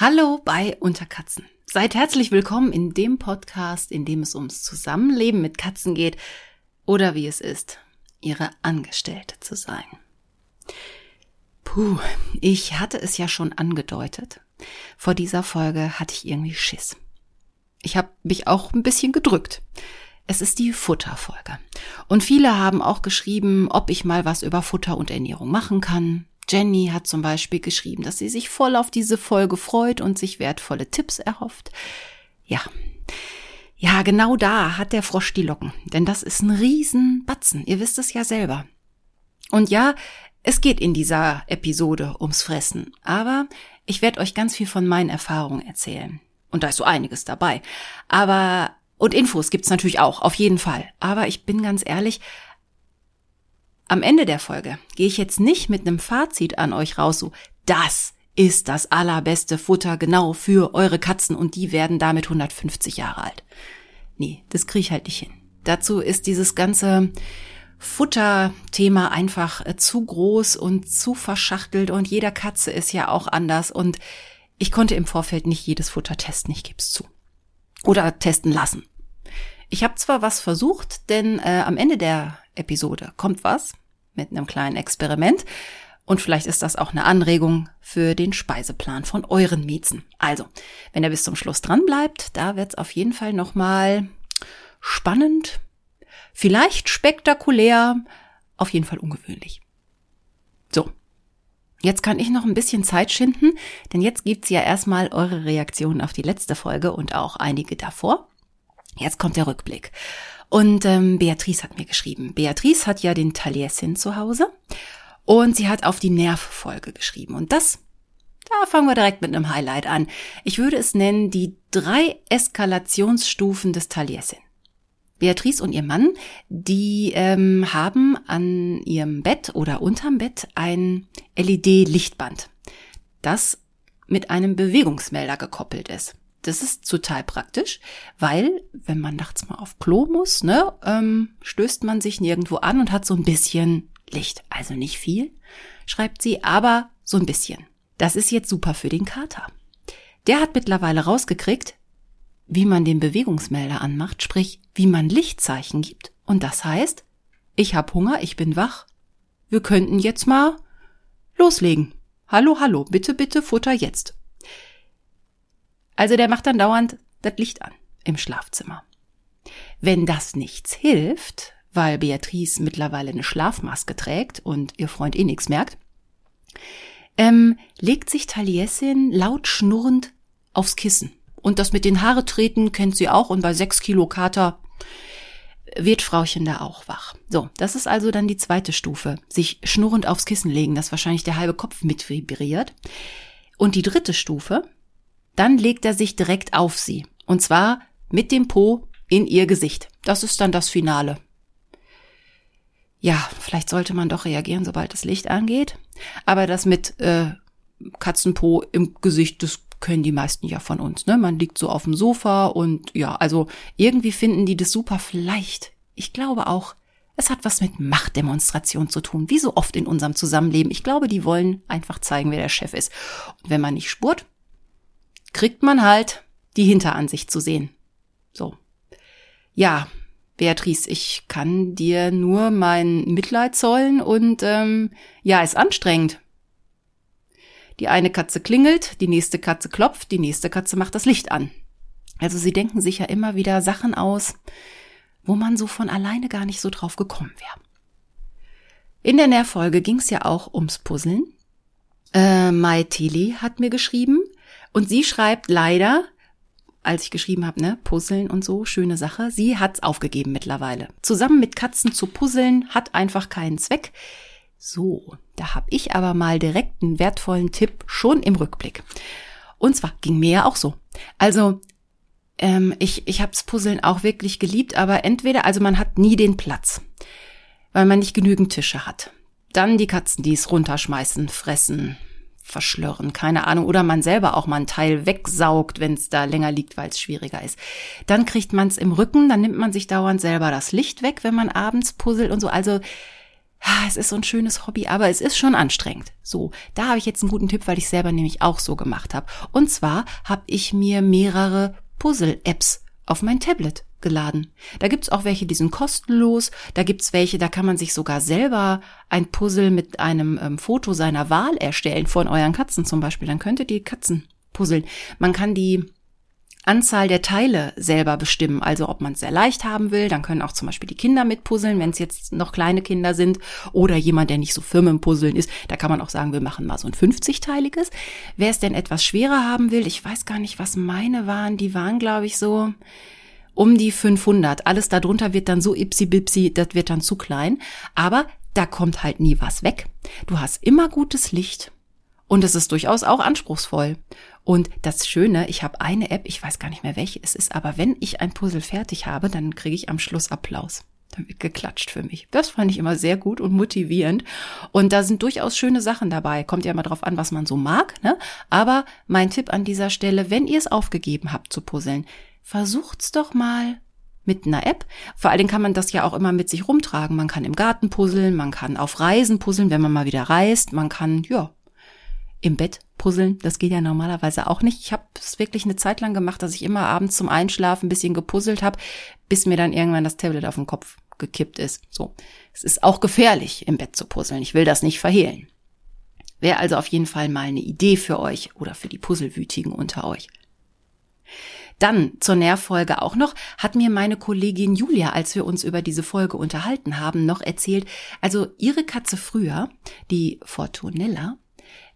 Hallo bei Unterkatzen. Seid herzlich willkommen in dem Podcast, in dem es ums Zusammenleben mit Katzen geht oder wie es ist, ihre Angestellte zu sein. Puh, ich hatte es ja schon angedeutet. Vor dieser Folge hatte ich irgendwie Schiss. Ich habe mich auch ein bisschen gedrückt. Es ist die Futterfolge. Und viele haben auch geschrieben, ob ich mal was über Futter und Ernährung machen kann. Jenny hat zum Beispiel geschrieben, dass sie sich voll auf diese Folge freut und sich wertvolle Tipps erhofft. Ja. Ja, genau da hat der Frosch die Locken. Denn das ist ein Riesenbatzen. Ihr wisst es ja selber. Und ja, es geht in dieser Episode ums Fressen. Aber ich werde euch ganz viel von meinen Erfahrungen erzählen. Und da ist so einiges dabei. Aber, und Infos gibt's natürlich auch, auf jeden Fall. Aber ich bin ganz ehrlich, am Ende der Folge gehe ich jetzt nicht mit einem Fazit an euch raus, so, das ist das allerbeste Futter genau für eure Katzen und die werden damit 150 Jahre alt. Nee, das kriege ich halt nicht hin. Dazu ist dieses ganze Futterthema einfach äh, zu groß und zu verschachtelt und jeder Katze ist ja auch anders und ich konnte im Vorfeld nicht jedes Futter testen, ich gebe es zu. Oder testen lassen. Ich habe zwar was versucht, denn äh, am Ende der Episode kommt was, mit einem kleinen Experiment. Und vielleicht ist das auch eine Anregung für den Speiseplan von euren Miezen. Also, wenn ihr bis zum Schluss dran bleibt, da wird's auf jeden Fall nochmal spannend, vielleicht spektakulär, auf jeden Fall ungewöhnlich. So. Jetzt kann ich noch ein bisschen Zeit schinden, denn jetzt gibt's ja erstmal eure Reaktionen auf die letzte Folge und auch einige davor. Jetzt kommt der Rückblick. Und ähm, Beatrice hat mir geschrieben. Beatrice hat ja den Taliesin zu Hause und sie hat auf die Nervfolge geschrieben. Und das, da fangen wir direkt mit einem Highlight an. Ich würde es nennen die drei Eskalationsstufen des Taliesin. Beatrice und ihr Mann, die ähm, haben an ihrem Bett oder unterm Bett ein LED-Lichtband, das mit einem Bewegungsmelder gekoppelt ist. Das ist total praktisch, weil wenn man nachts mal auf Klo muss, ne, ähm, stößt man sich nirgendwo an und hat so ein bisschen Licht. Also nicht viel, schreibt sie, aber so ein bisschen. Das ist jetzt super für den Kater. Der hat mittlerweile rausgekriegt, wie man den Bewegungsmelder anmacht, sprich, wie man Lichtzeichen gibt. Und das heißt, ich hab Hunger, ich bin wach. Wir könnten jetzt mal loslegen. Hallo, hallo, bitte, bitte, Futter jetzt. Also der macht dann dauernd das Licht an im Schlafzimmer. Wenn das nichts hilft, weil Beatrice mittlerweile eine Schlafmaske trägt und ihr Freund eh nichts merkt, ähm, legt sich Taliesin laut schnurrend aufs Kissen. Und das mit den Haare treten kennt sie auch und bei sechs Kilo Kater wird Frauchen da auch wach. So, das ist also dann die zweite Stufe. Sich schnurrend aufs Kissen legen, dass wahrscheinlich der halbe Kopf mit vibriert. Und die dritte Stufe, dann legt er sich direkt auf sie. Und zwar mit dem Po in ihr Gesicht. Das ist dann das Finale. Ja, vielleicht sollte man doch reagieren, sobald das Licht angeht. Aber das mit äh, Katzenpo im Gesicht, das können die meisten ja von uns. Ne? Man liegt so auf dem Sofa und ja, also irgendwie finden die das super. Vielleicht, ich glaube auch, es hat was mit Machtdemonstration zu tun, wie so oft in unserem Zusammenleben. Ich glaube, die wollen einfach zeigen, wer der Chef ist. Und wenn man nicht spurt, kriegt man halt die Hinteransicht zu sehen. So. Ja, Beatrice, ich kann dir nur mein Mitleid zollen und ähm, ja, ist anstrengend. Die eine Katze klingelt, die nächste Katze klopft, die nächste Katze macht das Licht an. Also sie denken sich ja immer wieder Sachen aus, wo man so von alleine gar nicht so drauf gekommen wäre. In der Nährfolge ging es ja auch ums Puzzeln. Äh, Mai Tilly hat mir geschrieben, und sie schreibt leider, als ich geschrieben habe, ne, Puzzeln und so, schöne Sache, sie hat's aufgegeben mittlerweile. Zusammen mit Katzen zu puzzeln hat einfach keinen Zweck. So, da habe ich aber mal direkt einen wertvollen Tipp schon im Rückblick. Und zwar ging mir ja auch so. Also ähm, ich ich habe Puzzeln auch wirklich geliebt, aber entweder also man hat nie den Platz, weil man nicht genügend Tische hat. Dann die Katzen, die es runterschmeißen, fressen, verschlörren, keine Ahnung, oder man selber auch mal einen Teil wegsaugt, wenn es da länger liegt, weil es schwieriger ist. Dann kriegt man es im Rücken, dann nimmt man sich dauernd selber das Licht weg, wenn man abends puzzelt und so. Also es ist so ein schönes Hobby, aber es ist schon anstrengend. So, da habe ich jetzt einen guten Tipp, weil ich selber nämlich auch so gemacht habe. Und zwar habe ich mir mehrere Puzzle-Apps auf mein Tablet geladen. Da gibt's auch welche, die sind kostenlos. Da gibt's welche, da kann man sich sogar selber ein Puzzle mit einem ähm, Foto seiner Wahl erstellen, von euren Katzen zum Beispiel. Dann könnt ihr die Katzen puzzeln. Man kann die Anzahl der Teile selber bestimmen. Also ob man es sehr leicht haben will, dann können auch zum Beispiel die Kinder mitpuzzeln, wenn es jetzt noch kleine Kinder sind oder jemand, der nicht so firm im Puzzeln ist. Da kann man auch sagen, wir machen mal so ein 50-teiliges. Wer es denn etwas schwerer haben will, ich weiß gar nicht, was meine waren. Die waren, glaube ich, so um die 500. Alles darunter wird dann so ipsi-bipsi, das wird dann zu klein. Aber da kommt halt nie was weg. Du hast immer gutes Licht. Und es ist durchaus auch anspruchsvoll. Und das Schöne, ich habe eine App, ich weiß gar nicht mehr welche es ist, aber wenn ich ein Puzzle fertig habe, dann kriege ich am Schluss Applaus. Dann wird geklatscht für mich. Das fand ich immer sehr gut und motivierend. Und da sind durchaus schöne Sachen dabei. Kommt ja mal drauf an, was man so mag. Ne? Aber mein Tipp an dieser Stelle, wenn ihr es aufgegeben habt zu puzzeln, versucht's doch mal mit einer App. Vor allen Dingen kann man das ja auch immer mit sich rumtragen. Man kann im Garten puzzeln, man kann auf Reisen puzzeln, wenn man mal wieder reist. Man kann, ja, im Bett puzzeln. Das geht ja normalerweise auch nicht. Ich habe es wirklich eine Zeit lang gemacht, dass ich immer abends zum Einschlafen ein bisschen gepuzzelt habe, bis mir dann irgendwann das Tablet auf den Kopf gekippt ist. So, es ist auch gefährlich, im Bett zu puzzeln. Ich will das nicht verhehlen. Wäre also auf jeden Fall mal eine Idee für euch oder für die Puzzlewütigen unter euch. Dann zur Nährfolge auch noch, hat mir meine Kollegin Julia, als wir uns über diese Folge unterhalten haben, noch erzählt, also ihre Katze früher, die Fortunella,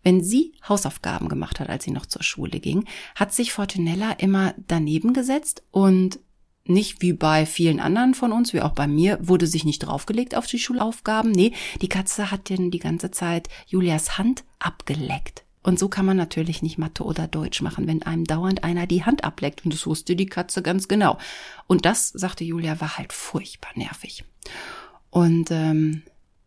wenn sie Hausaufgaben gemacht hat, als sie noch zur Schule ging, hat sich Fortunella immer daneben gesetzt und nicht wie bei vielen anderen von uns, wie auch bei mir, wurde sich nicht draufgelegt auf die Schulaufgaben. Nee, die Katze hat denn die ganze Zeit Julias Hand abgeleckt. Und so kann man natürlich nicht Mathe oder Deutsch machen, wenn einem dauernd einer die Hand ableckt. Und das wusste die Katze ganz genau. Und das, sagte Julia, war halt furchtbar nervig. Und ähm,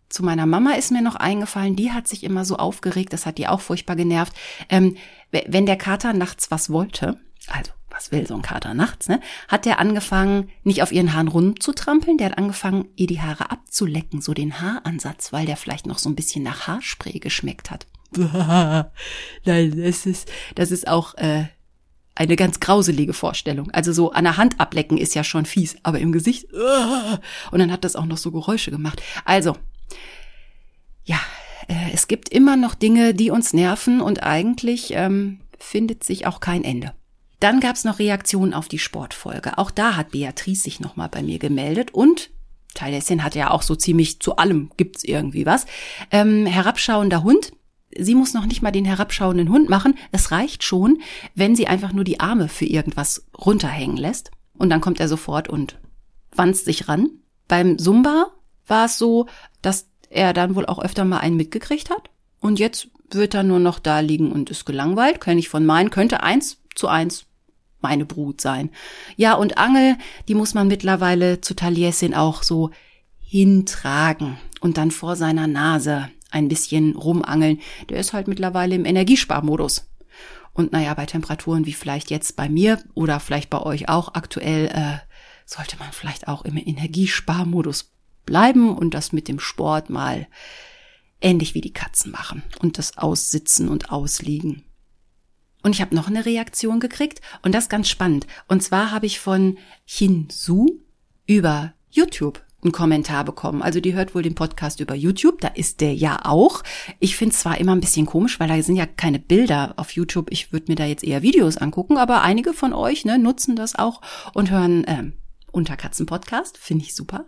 zu meiner Mama ist mir noch eingefallen, die hat sich immer so aufgeregt, das hat die auch furchtbar genervt. Ähm, wenn der Kater nachts was wollte, also was will so ein Kater nachts, ne? Hat der angefangen, nicht auf ihren Haaren rumzutrampeln, der hat angefangen, ihr die Haare abzulecken, so den Haaransatz, weil der vielleicht noch so ein bisschen nach Haarspray geschmeckt hat. Nein, das ist, das ist auch äh, eine ganz grauselige Vorstellung. Also so an der Hand ablecken ist ja schon fies, aber im Gesicht. Und dann hat das auch noch so Geräusche gemacht. Also, ja, äh, es gibt immer noch Dinge, die uns nerven und eigentlich ähm, findet sich auch kein Ende. Dann gab's noch Reaktionen auf die Sportfolge. Auch da hat Beatrice sich nochmal bei mir gemeldet und Teilessin hat ja auch so ziemlich zu allem gibt's irgendwie was. Ähm, herabschauender Hund. Sie muss noch nicht mal den herabschauenden Hund machen. Es reicht schon, wenn sie einfach nur die Arme für irgendwas runterhängen lässt. Und dann kommt er sofort und wanzt sich ran. Beim Zumba war es so, dass er dann wohl auch öfter mal einen mitgekriegt hat. Und jetzt wird er nur noch da liegen und ist gelangweilt. Kenne ich von meinen, könnte eins zu eins meine Brut sein. Ja, und Angel, die muss man mittlerweile zu Taliesin auch so hintragen und dann vor seiner Nase ein bisschen rumangeln. Der ist halt mittlerweile im Energiesparmodus. Und naja, bei Temperaturen wie vielleicht jetzt bei mir oder vielleicht bei euch auch aktuell, äh, sollte man vielleicht auch im Energiesparmodus bleiben und das mit dem Sport mal ähnlich wie die Katzen machen und das Aussitzen und Ausliegen. Und ich habe noch eine Reaktion gekriegt und das ganz spannend. Und zwar habe ich von Hinsu über YouTube einen Kommentar bekommen. Also die hört wohl den Podcast über YouTube, da ist der ja auch. Ich finde es zwar immer ein bisschen komisch, weil da sind ja keine Bilder auf YouTube. Ich würde mir da jetzt eher Videos angucken, aber einige von euch ne, nutzen das auch und hören ähm, Unterkatzen-Podcast, finde ich super.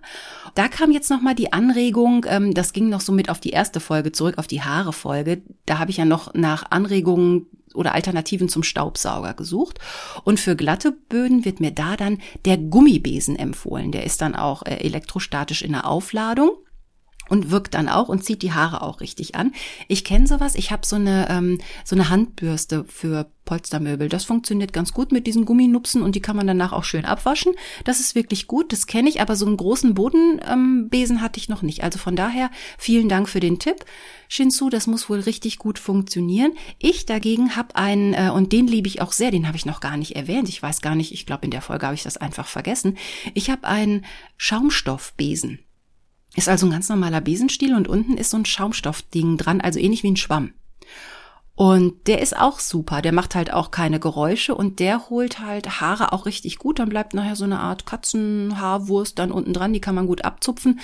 Da kam jetzt nochmal die Anregung, ähm, das ging noch so mit auf die erste Folge zurück, auf die Haare-Folge. Da habe ich ja noch nach Anregungen oder Alternativen zum Staubsauger gesucht. Und für glatte Böden wird mir da dann der Gummibesen empfohlen. Der ist dann auch äh, elektrostatisch in der Aufladung und wirkt dann auch und zieht die Haare auch richtig an. Ich kenne sowas. Ich habe so eine ähm, so eine Handbürste für Polstermöbel. Das funktioniert ganz gut mit diesen Gumminupsen und die kann man danach auch schön abwaschen. Das ist wirklich gut. Das kenne ich. Aber so einen großen Bodenbesen ähm, hatte ich noch nicht. Also von daher vielen Dank für den Tipp. Shinsu, das muss wohl richtig gut funktionieren. Ich dagegen habe einen, äh, und den liebe ich auch sehr, den habe ich noch gar nicht erwähnt. Ich weiß gar nicht, ich glaube, in der Folge habe ich das einfach vergessen. Ich habe einen Schaumstoffbesen. Ist also ein ganz normaler Besenstiel und unten ist so ein Schaumstoffding dran, also ähnlich wie ein Schwamm. Und der ist auch super. Der macht halt auch keine Geräusche und der holt halt Haare auch richtig gut. Dann bleibt nachher so eine Art Katzenhaarwurst dann unten dran. Die kann man gut abzupfen.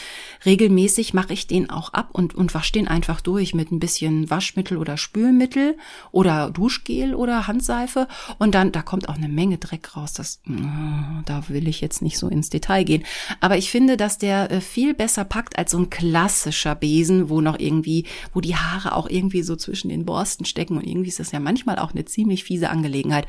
Regelmäßig mache ich den auch ab und, und wasche den einfach durch mit ein bisschen Waschmittel oder Spülmittel oder Duschgel oder Handseife. Und dann, da kommt auch eine Menge Dreck raus. Das, mm, da will ich jetzt nicht so ins Detail gehen. Aber ich finde, dass der äh, viel besser packt als so ein klassischer Besen, wo noch irgendwie, wo die Haare auch irgendwie so zwischen den Borsten stecken stecken. Und irgendwie ist das ja manchmal auch eine ziemlich fiese Angelegenheit.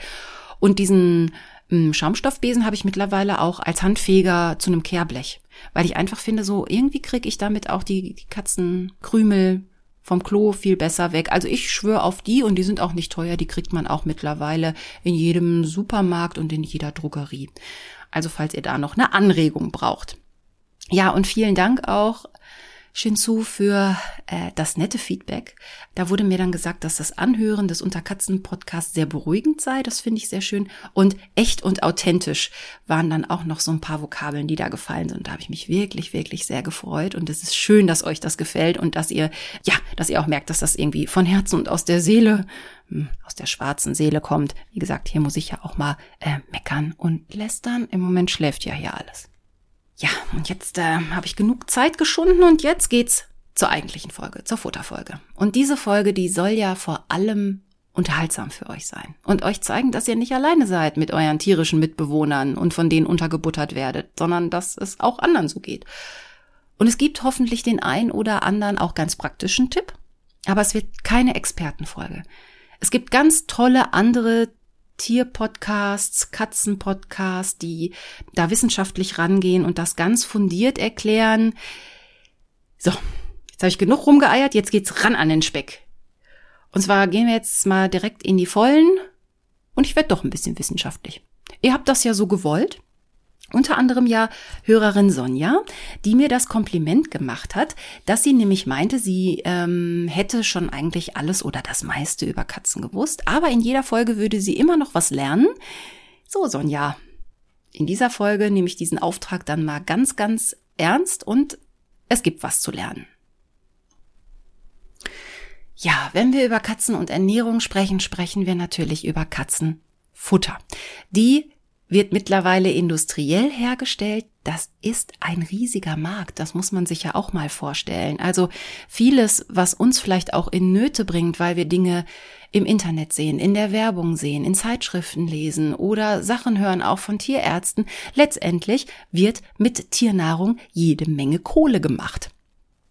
Und diesen ähm, Schaumstoffbesen habe ich mittlerweile auch als Handfeger zu einem Kehrblech. Weil ich einfach finde, so irgendwie kriege ich damit auch die, die Katzenkrümel vom Klo viel besser weg. Also ich schwöre auf die und die sind auch nicht teuer. Die kriegt man auch mittlerweile in jedem Supermarkt und in jeder Drogerie. Also falls ihr da noch eine Anregung braucht. Ja, und vielen Dank auch Shinzu für äh, das nette Feedback. Da wurde mir dann gesagt, dass das Anhören des Unterkatzen-Podcasts sehr beruhigend sei. Das finde ich sehr schön. Und echt und authentisch waren dann auch noch so ein paar Vokabeln, die da gefallen sind. Da habe ich mich wirklich, wirklich sehr gefreut. Und es ist schön, dass euch das gefällt und dass ihr, ja, dass ihr auch merkt, dass das irgendwie von Herzen und aus der Seele, hm, aus der schwarzen Seele kommt. Wie gesagt, hier muss ich ja auch mal äh, meckern und lästern. Im Moment schläft ja hier alles. Ja, und jetzt äh, habe ich genug Zeit geschunden und jetzt geht's zur eigentlichen Folge, zur Futterfolge. Und diese Folge, die soll ja vor allem unterhaltsam für euch sein und euch zeigen, dass ihr nicht alleine seid mit euren tierischen Mitbewohnern und von denen untergebuttert werdet, sondern dass es auch anderen so geht. Und es gibt hoffentlich den ein oder anderen auch ganz praktischen Tipp, aber es wird keine Expertenfolge. Es gibt ganz tolle andere Tierpodcasts, Katzenpodcasts, die da wissenschaftlich rangehen und das ganz fundiert erklären. So, jetzt habe ich genug rumgeeiert, jetzt geht's ran an den Speck. Und zwar gehen wir jetzt mal direkt in die Vollen und ich werde doch ein bisschen wissenschaftlich. Ihr habt das ja so gewollt. Unter anderem ja Hörerin Sonja, die mir das Kompliment gemacht hat, dass sie nämlich meinte, sie ähm, hätte schon eigentlich alles oder das meiste über Katzen gewusst, aber in jeder Folge würde sie immer noch was lernen. So, Sonja, in dieser Folge nehme ich diesen Auftrag dann mal ganz, ganz ernst und es gibt was zu lernen. Ja, wenn wir über Katzen und Ernährung sprechen, sprechen wir natürlich über Katzenfutter. Die wird mittlerweile industriell hergestellt. Das ist ein riesiger Markt. Das muss man sich ja auch mal vorstellen. Also vieles, was uns vielleicht auch in Nöte bringt, weil wir Dinge im Internet sehen, in der Werbung sehen, in Zeitschriften lesen oder Sachen hören auch von Tierärzten. Letztendlich wird mit Tiernahrung jede Menge Kohle gemacht.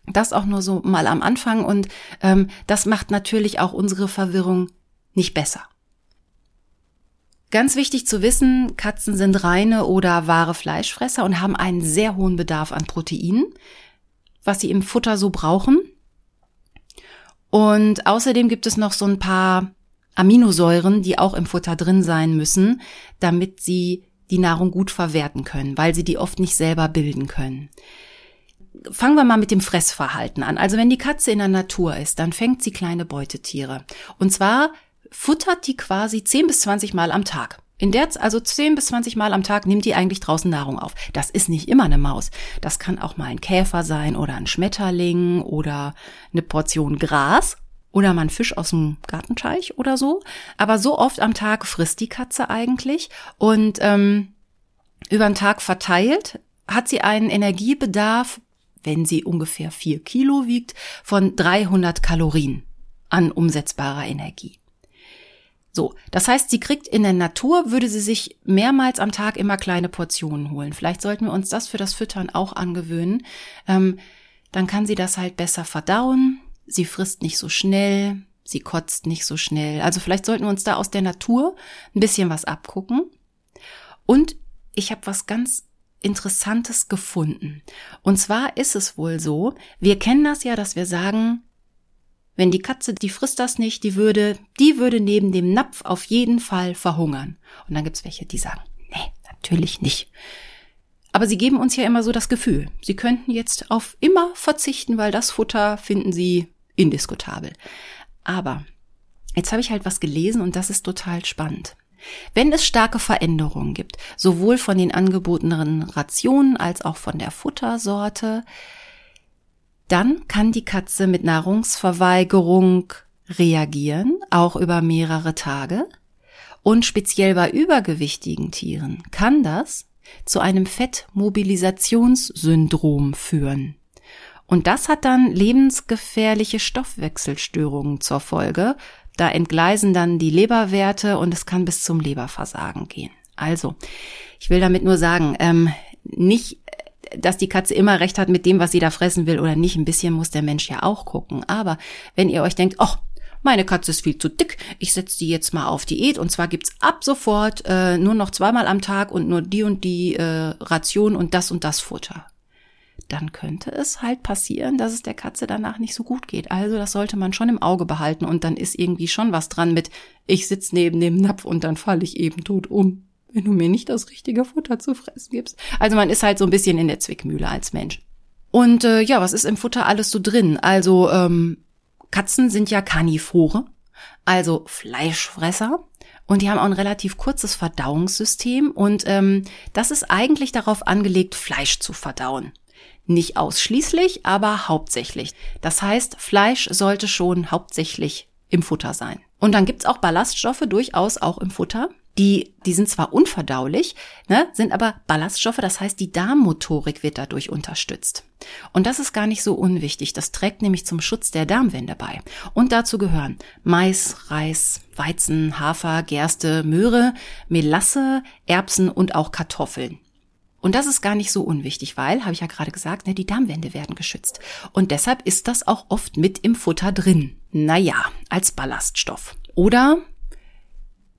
Das auch nur so mal am Anfang und ähm, das macht natürlich auch unsere Verwirrung nicht besser. Ganz wichtig zu wissen, Katzen sind reine oder wahre Fleischfresser und haben einen sehr hohen Bedarf an Proteinen, was sie im Futter so brauchen. Und außerdem gibt es noch so ein paar Aminosäuren, die auch im Futter drin sein müssen, damit sie die Nahrung gut verwerten können, weil sie die oft nicht selber bilden können. Fangen wir mal mit dem Fressverhalten an. Also wenn die Katze in der Natur ist, dann fängt sie kleine Beutetiere. Und zwar futtert die quasi 10 bis 20 Mal am Tag. In der, also 10 bis 20 Mal am Tag nimmt die eigentlich draußen Nahrung auf. Das ist nicht immer eine Maus. Das kann auch mal ein Käfer sein oder ein Schmetterling oder eine Portion Gras oder mal ein Fisch aus dem Gartenteich oder so. Aber so oft am Tag frisst die Katze eigentlich und ähm, über den Tag verteilt hat sie einen Energiebedarf, wenn sie ungefähr vier Kilo wiegt, von 300 Kalorien an umsetzbarer Energie. So, das heißt, sie kriegt in der Natur, würde sie sich mehrmals am Tag immer kleine Portionen holen. Vielleicht sollten wir uns das für das Füttern auch angewöhnen. Ähm, dann kann sie das halt besser verdauen. Sie frisst nicht so schnell, sie kotzt nicht so schnell. Also vielleicht sollten wir uns da aus der Natur ein bisschen was abgucken. Und ich habe was ganz Interessantes gefunden. Und zwar ist es wohl so, wir kennen das ja, dass wir sagen, wenn die Katze, die frisst das nicht, die würde, die würde neben dem Napf auf jeden Fall verhungern. Und dann gibt's welche, die sagen, nee, natürlich nicht. Aber sie geben uns ja immer so das Gefühl, sie könnten jetzt auf immer verzichten, weil das Futter finden sie indiskutabel. Aber jetzt habe ich halt was gelesen und das ist total spannend. Wenn es starke Veränderungen gibt, sowohl von den angebotenen Rationen als auch von der Futtersorte, dann kann die Katze mit Nahrungsverweigerung reagieren, auch über mehrere Tage. Und speziell bei übergewichtigen Tieren kann das zu einem Fettmobilisationssyndrom führen. Und das hat dann lebensgefährliche Stoffwechselstörungen zur Folge. Da entgleisen dann die Leberwerte und es kann bis zum Leberversagen gehen. Also, ich will damit nur sagen, ähm, nicht, dass die Katze immer recht hat mit dem, was sie da fressen will oder nicht. Ein bisschen muss der Mensch ja auch gucken. Aber wenn ihr euch denkt, oh, meine Katze ist viel zu dick, ich setze die jetzt mal auf Diät und zwar gibt's ab sofort äh, nur noch zweimal am Tag und nur die und die äh, Ration und das und das Futter. Dann könnte es halt passieren, dass es der Katze danach nicht so gut geht. Also das sollte man schon im Auge behalten und dann ist irgendwie schon was dran mit, ich sitz neben dem Napf und dann falle ich eben tot um, wenn du mir nicht das richtige Futter zu fressen gibst. Also man ist halt so ein bisschen in der Zwickmühle als Mensch. Und äh, ja, was ist im Futter alles so drin? Also ähm, Katzen sind ja Karnivore, also Fleischfresser. Und die haben auch ein relativ kurzes Verdauungssystem und ähm, das ist eigentlich darauf angelegt, Fleisch zu verdauen. Nicht ausschließlich, aber hauptsächlich. Das heißt, Fleisch sollte schon hauptsächlich im Futter sein. Und dann gibt's auch Ballaststoffe durchaus auch im Futter. Die, die sind zwar unverdaulich, ne, sind aber Ballaststoffe, das heißt, die Darmmotorik wird dadurch unterstützt. Und das ist gar nicht so unwichtig. Das trägt nämlich zum Schutz der Darmwände bei. Und dazu gehören Mais, Reis, Weizen, Hafer, Gerste, Möhre, Melasse, Erbsen und auch Kartoffeln. Und das ist gar nicht so unwichtig, weil, habe ich ja gerade gesagt, ne, die Darmwände werden geschützt. Und deshalb ist das auch oft mit im Futter drin. Naja, als Ballaststoff. Oder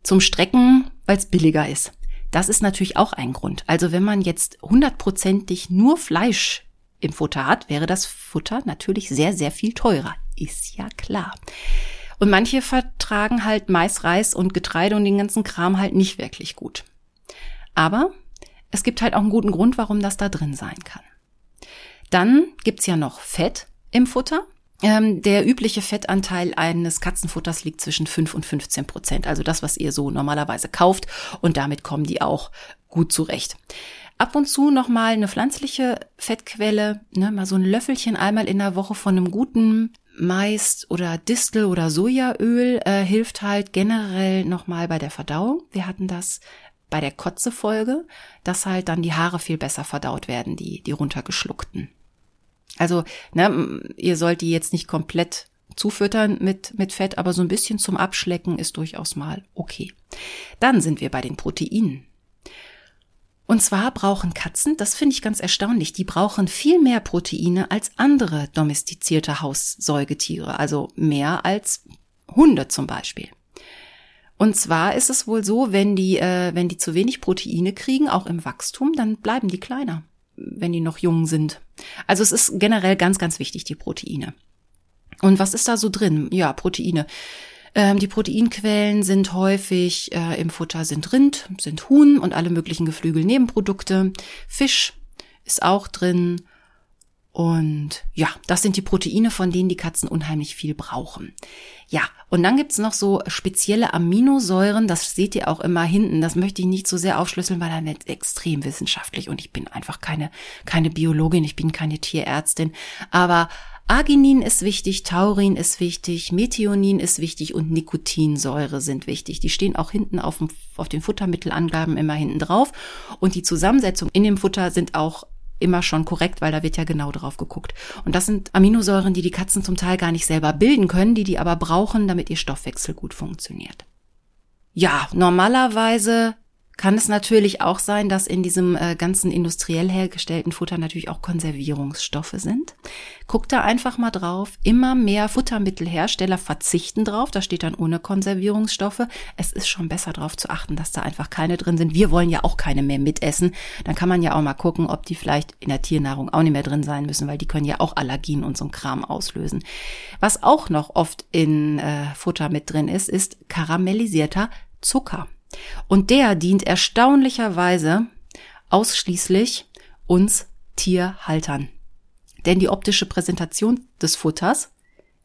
zum Strecken, weil es billiger ist. Das ist natürlich auch ein Grund. Also wenn man jetzt hundertprozentig nur Fleisch im Futter hat, wäre das Futter natürlich sehr, sehr viel teurer. Ist ja klar. Und manche vertragen halt Mais, Reis und Getreide und den ganzen Kram halt nicht wirklich gut. Aber es gibt halt auch einen guten Grund, warum das da drin sein kann. Dann gibt's ja noch Fett im Futter. Ähm, der übliche Fettanteil eines Katzenfutters liegt zwischen 5 und 15 Prozent. Also das, was ihr so normalerweise kauft. Und damit kommen die auch gut zurecht. Ab und zu nochmal eine pflanzliche Fettquelle, ne, mal so ein Löffelchen einmal in der Woche von einem guten Mais oder Distel oder Sojaöl äh, hilft halt generell nochmal bei der Verdauung. Wir hatten das bei der Kotze-Folge, dass halt dann die Haare viel besser verdaut werden, die, die runtergeschluckten. Also, ne, ihr sollt die jetzt nicht komplett zufüttern mit, mit Fett, aber so ein bisschen zum Abschlecken ist durchaus mal okay. Dann sind wir bei den Proteinen. Und zwar brauchen Katzen, das finde ich ganz erstaunlich, die brauchen viel mehr Proteine als andere domestizierte Haussäugetiere, also mehr als Hunde zum Beispiel. Und zwar ist es wohl so, wenn die, äh, wenn die zu wenig Proteine kriegen, auch im Wachstum, dann bleiben die kleiner wenn die noch jung sind. Also es ist generell ganz, ganz wichtig, die Proteine. Und was ist da so drin? Ja, Proteine. Ähm, die Proteinquellen sind häufig äh, im Futter sind Rind, sind Huhn und alle möglichen Geflügelnebenprodukte. Fisch ist auch drin und ja, das sind die Proteine, von denen die Katzen unheimlich viel brauchen. Ja, und dann gibt's noch so spezielle Aminosäuren, das seht ihr auch immer hinten. Das möchte ich nicht so sehr aufschlüsseln, weil dann wird extrem wissenschaftlich und ich bin einfach keine, keine Biologin, ich bin keine Tierärztin. Aber Arginin ist wichtig, Taurin ist wichtig, Methionin ist wichtig und Nikotinsäure sind wichtig. Die stehen auch hinten auf, dem, auf den Futtermittelangaben immer hinten drauf. Und die Zusammensetzung in dem Futter sind auch immer schon korrekt, weil da wird ja genau drauf geguckt. Und das sind Aminosäuren, die die Katzen zum Teil gar nicht selber bilden können, die die aber brauchen, damit ihr Stoffwechsel gut funktioniert. Ja, normalerweise kann es natürlich auch sein, dass in diesem äh, ganzen industriell hergestellten Futter natürlich auch Konservierungsstoffe sind. Guckt da einfach mal drauf. Immer mehr Futtermittelhersteller verzichten drauf. Da steht dann ohne Konservierungsstoffe. Es ist schon besser darauf zu achten, dass da einfach keine drin sind. Wir wollen ja auch keine mehr mitessen. Dann kann man ja auch mal gucken, ob die vielleicht in der Tiernahrung auch nicht mehr drin sein müssen, weil die können ja auch Allergien und so ein Kram auslösen. Was auch noch oft in äh, Futter mit drin ist, ist karamellisierter Zucker. Und der dient erstaunlicherweise ausschließlich uns Tierhaltern. Denn die optische Präsentation des Futters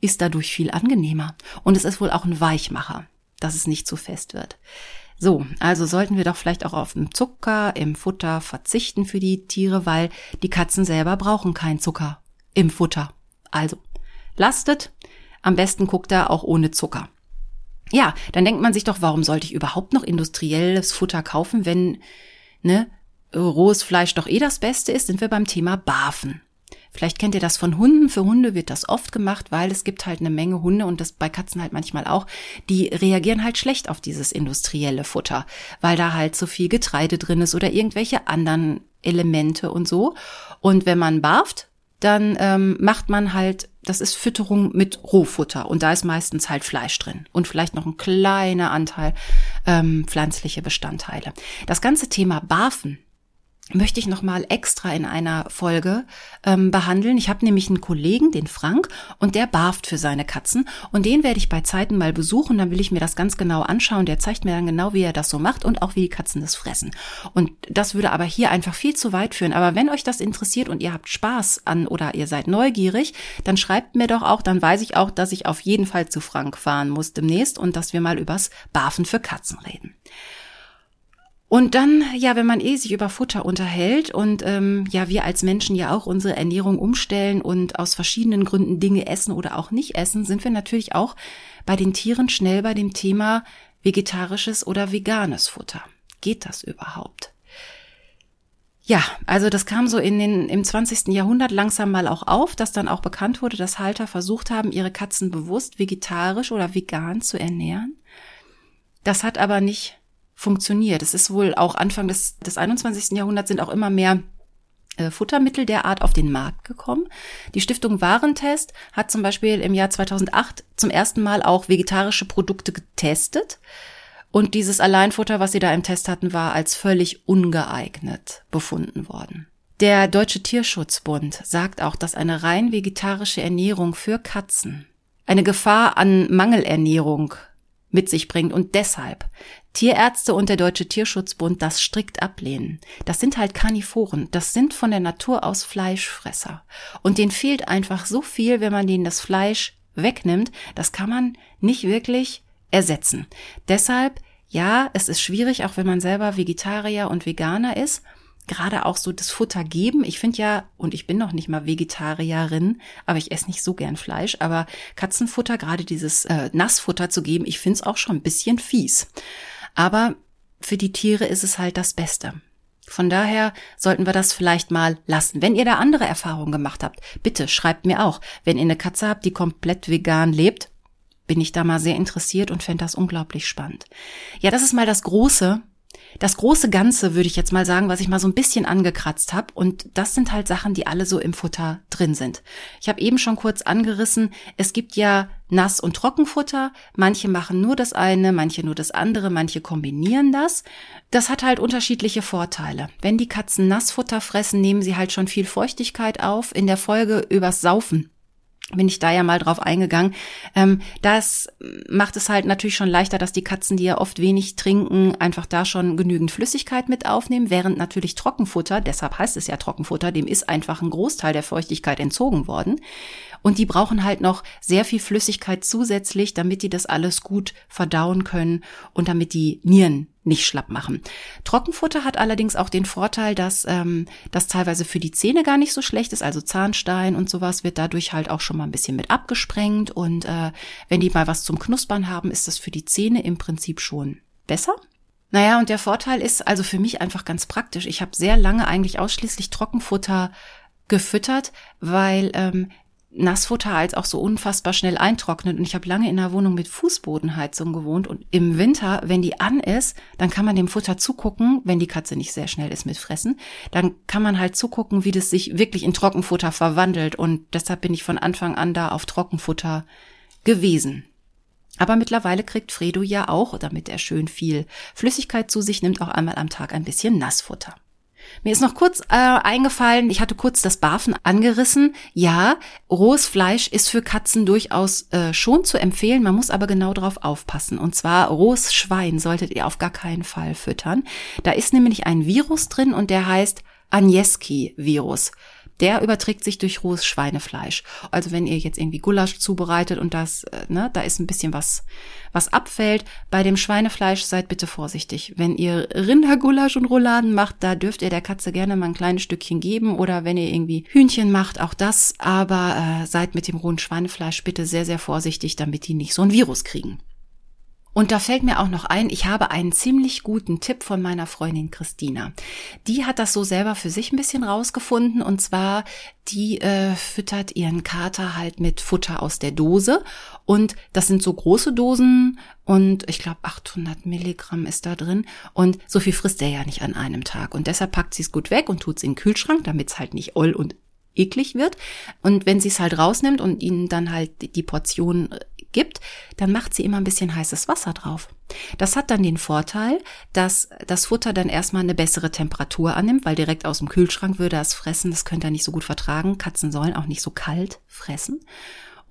ist dadurch viel angenehmer. Und es ist wohl auch ein Weichmacher, dass es nicht zu fest wird. So, also sollten wir doch vielleicht auch auf den Zucker im Futter verzichten für die Tiere, weil die Katzen selber brauchen keinen Zucker im Futter. Also, lastet. Am besten guckt er auch ohne Zucker. Ja, dann denkt man sich doch, warum sollte ich überhaupt noch industrielles Futter kaufen, wenn ne, rohes Fleisch doch eh das Beste ist, sind wir beim Thema Barfen. Vielleicht kennt ihr das von Hunden. Für Hunde wird das oft gemacht, weil es gibt halt eine Menge Hunde und das bei Katzen halt manchmal auch. Die reagieren halt schlecht auf dieses industrielle Futter, weil da halt so viel Getreide drin ist oder irgendwelche anderen Elemente und so. Und wenn man barft, dann ähm, macht man halt, das ist Fütterung mit Rohfutter und da ist meistens halt Fleisch drin und vielleicht noch ein kleiner Anteil ähm, pflanzliche Bestandteile. Das ganze Thema Barfen möchte ich noch mal extra in einer Folge ähm, behandeln. Ich habe nämlich einen Kollegen, den Frank, und der barft für seine Katzen und den werde ich bei Zeiten mal besuchen. Dann will ich mir das ganz genau anschauen. Der zeigt mir dann genau, wie er das so macht und auch wie die Katzen das fressen. Und das würde aber hier einfach viel zu weit führen. Aber wenn euch das interessiert und ihr habt Spaß an oder ihr seid neugierig, dann schreibt mir doch auch. Dann weiß ich auch, dass ich auf jeden Fall zu Frank fahren muss demnächst und dass wir mal übers Barfen für Katzen reden. Und dann, ja, wenn man eh sich über Futter unterhält und ähm, ja, wir als Menschen ja auch unsere Ernährung umstellen und aus verschiedenen Gründen Dinge essen oder auch nicht essen, sind wir natürlich auch bei den Tieren schnell bei dem Thema vegetarisches oder veganes Futter. Geht das überhaupt? Ja, also das kam so in den, im 20. Jahrhundert langsam mal auch auf, dass dann auch bekannt wurde, dass Halter versucht haben, ihre Katzen bewusst vegetarisch oder vegan zu ernähren. Das hat aber nicht funktioniert. Es ist wohl auch Anfang des, des 21. Jahrhunderts sind auch immer mehr äh, Futtermittel der Art auf den Markt gekommen. Die Stiftung Warentest hat zum Beispiel im Jahr 2008 zum ersten Mal auch vegetarische Produkte getestet. Und dieses Alleinfutter, was sie da im Test hatten, war als völlig ungeeignet befunden worden. Der Deutsche Tierschutzbund sagt auch, dass eine rein vegetarische Ernährung für Katzen eine Gefahr an Mangelernährung mit sich bringt und deshalb Tierärzte und der Deutsche Tierschutzbund das strikt ablehnen. Das sind halt Karnivoren, das sind von der Natur aus Fleischfresser. Und denen fehlt einfach so viel, wenn man denen das Fleisch wegnimmt, das kann man nicht wirklich ersetzen. Deshalb, ja, es ist schwierig, auch wenn man selber Vegetarier und Veganer ist, gerade auch so das Futter geben. Ich finde ja, und ich bin noch nicht mal Vegetarierin, aber ich esse nicht so gern Fleisch, aber Katzenfutter, gerade dieses äh, Nassfutter zu geben, ich finde es auch schon ein bisschen fies. Aber für die Tiere ist es halt das Beste. Von daher sollten wir das vielleicht mal lassen. Wenn ihr da andere Erfahrungen gemacht habt, bitte schreibt mir auch. Wenn ihr eine Katze habt, die komplett vegan lebt, bin ich da mal sehr interessiert und fände das unglaublich spannend. Ja, das ist mal das Große, das große Ganze, würde ich jetzt mal sagen, was ich mal so ein bisschen angekratzt habe. Und das sind halt Sachen, die alle so im Futter drin sind. Ich habe eben schon kurz angerissen, es gibt ja Nass- und Trockenfutter. Manche machen nur das eine, manche nur das andere, manche kombinieren das. Das hat halt unterschiedliche Vorteile. Wenn die Katzen Nassfutter fressen, nehmen sie halt schon viel Feuchtigkeit auf. In der Folge übers Saufen bin ich da ja mal drauf eingegangen. Ähm, das macht es halt natürlich schon leichter, dass die Katzen, die ja oft wenig trinken, einfach da schon genügend Flüssigkeit mit aufnehmen, während natürlich Trockenfutter, deshalb heißt es ja Trockenfutter, dem ist einfach ein Großteil der Feuchtigkeit entzogen worden. Und die brauchen halt noch sehr viel Flüssigkeit zusätzlich, damit die das alles gut verdauen können und damit die Nieren nicht schlapp machen. Trockenfutter hat allerdings auch den Vorteil, dass ähm, das teilweise für die Zähne gar nicht so schlecht ist. Also Zahnstein und sowas wird dadurch halt auch schon mal ein bisschen mit abgesprengt. Und äh, wenn die mal was zum Knuspern haben, ist das für die Zähne im Prinzip schon besser. Naja, und der Vorteil ist also für mich einfach ganz praktisch. Ich habe sehr lange eigentlich ausschließlich Trockenfutter gefüttert, weil ähm, Nassfutter als auch so unfassbar schnell eintrocknet. Und ich habe lange in einer Wohnung mit Fußbodenheizung gewohnt. Und im Winter, wenn die an ist, dann kann man dem Futter zugucken, wenn die Katze nicht sehr schnell ist mit Fressen, dann kann man halt zugucken, wie das sich wirklich in Trockenfutter verwandelt. Und deshalb bin ich von Anfang an da auf Trockenfutter gewesen. Aber mittlerweile kriegt Fredo ja auch, damit er schön viel Flüssigkeit zu sich nimmt, auch einmal am Tag ein bisschen Nassfutter. Mir ist noch kurz äh, eingefallen, ich hatte kurz das Barfen angerissen. Ja, rohes Fleisch ist für Katzen durchaus äh, schon zu empfehlen, man muss aber genau drauf aufpassen. Und zwar rohes Schwein solltet ihr auf gar keinen Fall füttern. Da ist nämlich ein Virus drin und der heißt Agneski-Virus. Der überträgt sich durch rohes Schweinefleisch. Also wenn ihr jetzt irgendwie Gulasch zubereitet und das, äh, ne, da ist ein bisschen was, was abfällt. Bei dem Schweinefleisch seid bitte vorsichtig. Wenn ihr Rindergulasch und Rouladen macht, da dürft ihr der Katze gerne mal ein kleines Stückchen geben oder wenn ihr irgendwie Hühnchen macht, auch das. Aber äh, seid mit dem rohen Schweinefleisch bitte sehr, sehr vorsichtig, damit die nicht so ein Virus kriegen. Und da fällt mir auch noch ein, ich habe einen ziemlich guten Tipp von meiner Freundin Christina. Die hat das so selber für sich ein bisschen rausgefunden und zwar, die äh, füttert ihren Kater halt mit Futter aus der Dose und das sind so große Dosen und ich glaube 800 Milligramm ist da drin und so viel frisst er ja nicht an einem Tag und deshalb packt sie es gut weg und tut es in den Kühlschrank, damit es halt nicht oll und eklig wird. Und wenn sie es halt rausnimmt und ihnen dann halt die Portion gibt, dann macht sie immer ein bisschen heißes Wasser drauf. Das hat dann den Vorteil, dass das Futter dann erstmal eine bessere Temperatur annimmt, weil direkt aus dem Kühlschrank würde er es fressen, das könnte er nicht so gut vertragen. Katzen sollen auch nicht so kalt fressen.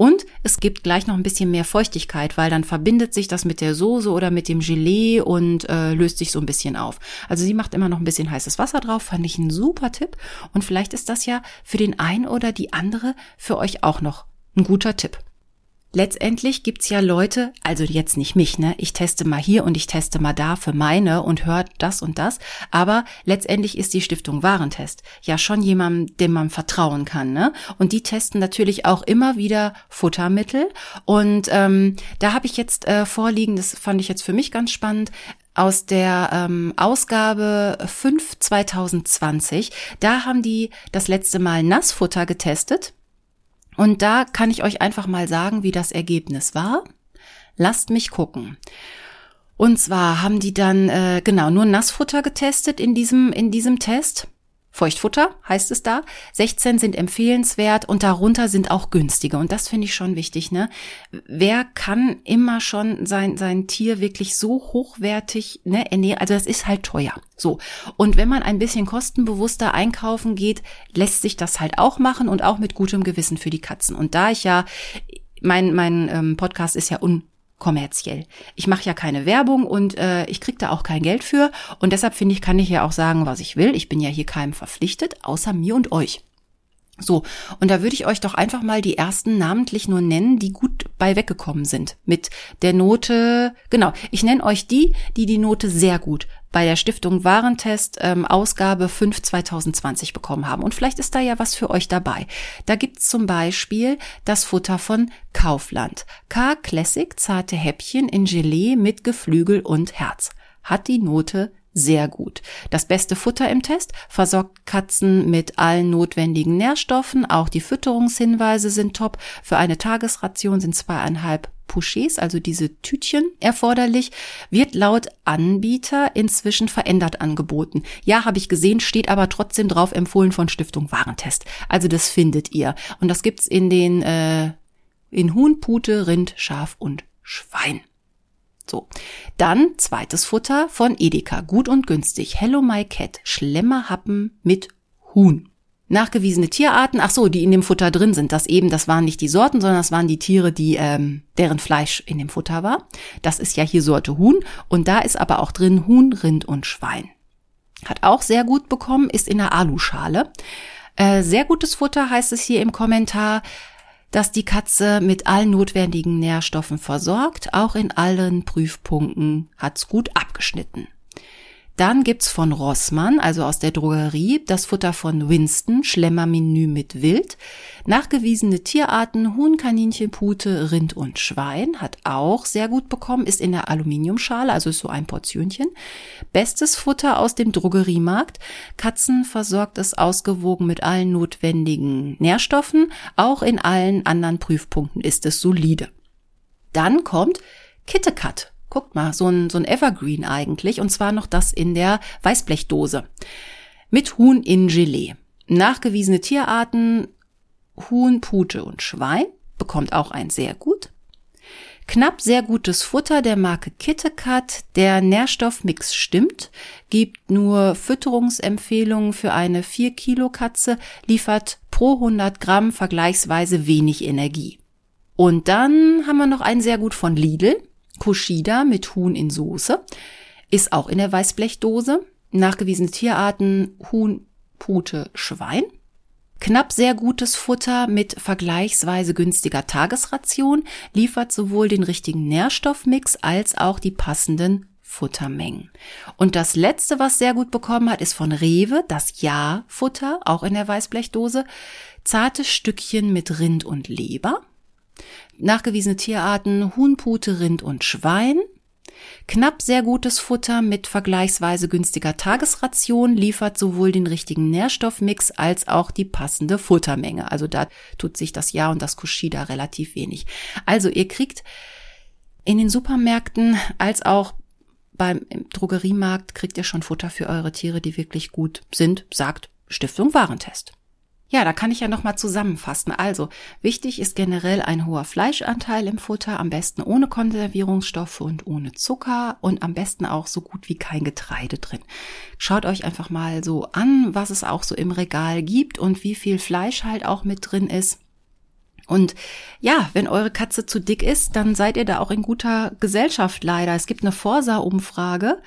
Und es gibt gleich noch ein bisschen mehr Feuchtigkeit, weil dann verbindet sich das mit der Soße oder mit dem Gelee und äh, löst sich so ein bisschen auf. Also sie macht immer noch ein bisschen heißes Wasser drauf, fand ich ein super Tipp. Und vielleicht ist das ja für den einen oder die andere für euch auch noch ein guter Tipp. Letztendlich gibt's ja Leute, also jetzt nicht mich, ne? Ich teste mal hier und ich teste mal da für meine und hört das und das. Aber letztendlich ist die Stiftung Warentest ja schon jemandem, dem man vertrauen kann, ne? Und die testen natürlich auch immer wieder Futtermittel. Und ähm, da habe ich jetzt äh, vorliegen, das fand ich jetzt für mich ganz spannend, aus der ähm, Ausgabe 5 2020. Da haben die das letzte Mal Nassfutter getestet und da kann ich euch einfach mal sagen, wie das Ergebnis war. Lasst mich gucken. Und zwar haben die dann äh, genau nur Nassfutter getestet in diesem in diesem Test. Feuchtfutter heißt es da. 16 sind empfehlenswert und darunter sind auch günstige. Und das finde ich schon wichtig, ne? Wer kann immer schon sein, sein Tier wirklich so hochwertig, ne, ernähren? Also das ist halt teuer. So. Und wenn man ein bisschen kostenbewusster einkaufen geht, lässt sich das halt auch machen und auch mit gutem Gewissen für die Katzen. Und da ich ja mein, mein ähm, Podcast ist ja un, kommerziell. Ich mache ja keine Werbung und äh, ich krieg da auch kein Geld für. Und deshalb finde ich, kann ich ja auch sagen, was ich will. Ich bin ja hier keinem verpflichtet, außer mir und euch. So, und da würde ich euch doch einfach mal die ersten namentlich nur nennen, die gut bei weggekommen sind. Mit der Note, genau, ich nenne euch die, die die Note sehr gut bei der Stiftung Warentest ähm, Ausgabe 5 2020 bekommen haben. Und vielleicht ist da ja was für euch dabei. Da gibt's zum Beispiel das Futter von Kaufland. K Classic zarte Häppchen in Gelee mit Geflügel und Herz. Hat die Note sehr gut. Das beste Futter im Test versorgt Katzen mit allen notwendigen Nährstoffen. Auch die Fütterungshinweise sind top. Für eine Tagesration sind zweieinhalb Pouchés, also diese Tütchen, erforderlich, wird laut Anbieter inzwischen verändert angeboten. Ja, habe ich gesehen, steht aber trotzdem drauf empfohlen von Stiftung Warentest. Also das findet ihr. Und das gibt's in den äh, in Huhn, Pute, Rind, Schaf und Schwein. So. Dann zweites Futter von Edeka. Gut und günstig. Hello My Cat. Schlemmerhappen mit Huhn. Nachgewiesene Tierarten, ach so, die in dem Futter drin sind. Das eben, das waren nicht die Sorten, sondern das waren die Tiere, die ähm, deren Fleisch in dem Futter war. Das ist ja hier Sorte Huhn und da ist aber auch drin Huhn, Rind und Schwein. Hat auch sehr gut bekommen, ist in der Aluschale. Äh, sehr gutes Futter heißt es hier im Kommentar dass die Katze mit allen notwendigen Nährstoffen versorgt, auch in allen Prüfpunkten hat's gut abgeschnitten. Dann gibt's von Rossmann, also aus der Drogerie, das Futter von Winston, Schlemmermenü mit Wild. Nachgewiesene Tierarten, Huhn, Kaninchen, Pute, Rind und Schwein, hat auch sehr gut bekommen, ist in der Aluminiumschale, also ist so ein Portionchen. Bestes Futter aus dem Drogeriemarkt. Katzen versorgt es ausgewogen mit allen notwendigen Nährstoffen. Auch in allen anderen Prüfpunkten ist es solide. Dann kommt KitteCat Guckt mal, so ein, so ein Evergreen eigentlich, und zwar noch das in der Weißblechdose. Mit Huhn in Gelee. Nachgewiesene Tierarten, Huhn, Pute und Schwein, bekommt auch ein sehr gut. Knapp sehr gutes Futter der Marke KitteCat. Der Nährstoffmix stimmt, gibt nur Fütterungsempfehlungen für eine 4 Kilo Katze, liefert pro 100 Gramm vergleichsweise wenig Energie. Und dann haben wir noch einen sehr gut von Lidl. Kushida mit Huhn in Soße. Ist auch in der Weißblechdose. Nachgewiesene Tierarten Huhn, Pute, Schwein. Knapp sehr gutes Futter mit vergleichsweise günstiger Tagesration liefert sowohl den richtigen Nährstoffmix als auch die passenden Futtermengen. Und das letzte, was sehr gut bekommen hat, ist von Rewe das Ja-Futter, auch in der Weißblechdose. Zarte Stückchen mit Rind und Leber. Nachgewiesene Tierarten Huhn, Pute, Rind und Schwein. Knapp sehr gutes Futter mit vergleichsweise günstiger Tagesration liefert sowohl den richtigen Nährstoffmix als auch die passende Futtermenge. Also da tut sich das Ja und das Kushida relativ wenig. Also ihr kriegt in den Supermärkten als auch beim Drogeriemarkt kriegt ihr schon Futter für eure Tiere, die wirklich gut sind, sagt Stiftung Warentest. Ja, da kann ich ja nochmal zusammenfassen. Also, wichtig ist generell ein hoher Fleischanteil im Futter, am besten ohne Konservierungsstoffe und ohne Zucker und am besten auch so gut wie kein Getreide drin. Schaut euch einfach mal so an, was es auch so im Regal gibt und wie viel Fleisch halt auch mit drin ist. Und ja, wenn eure Katze zu dick ist, dann seid ihr da auch in guter Gesellschaft leider. Es gibt eine Forsa-Umfrage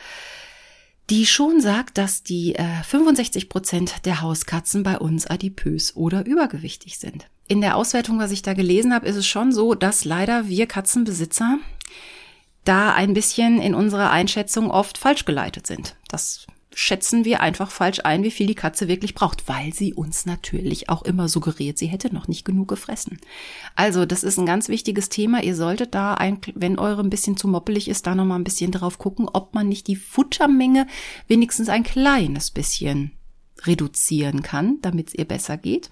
die schon sagt, dass die äh, 65 Prozent der Hauskatzen bei uns adipös oder übergewichtig sind. In der Auswertung, was ich da gelesen habe, ist es schon so, dass leider wir Katzenbesitzer da ein bisschen in unserer Einschätzung oft falsch geleitet sind. Das schätzen wir einfach falsch ein, wie viel die Katze wirklich braucht, weil sie uns natürlich auch immer suggeriert, sie hätte noch nicht genug gefressen. Also, das ist ein ganz wichtiges Thema. Ihr solltet da, ein, wenn eure ein bisschen zu moppelig ist, da nochmal ein bisschen drauf gucken, ob man nicht die Futtermenge wenigstens ein kleines bisschen reduzieren kann, damit es ihr besser geht.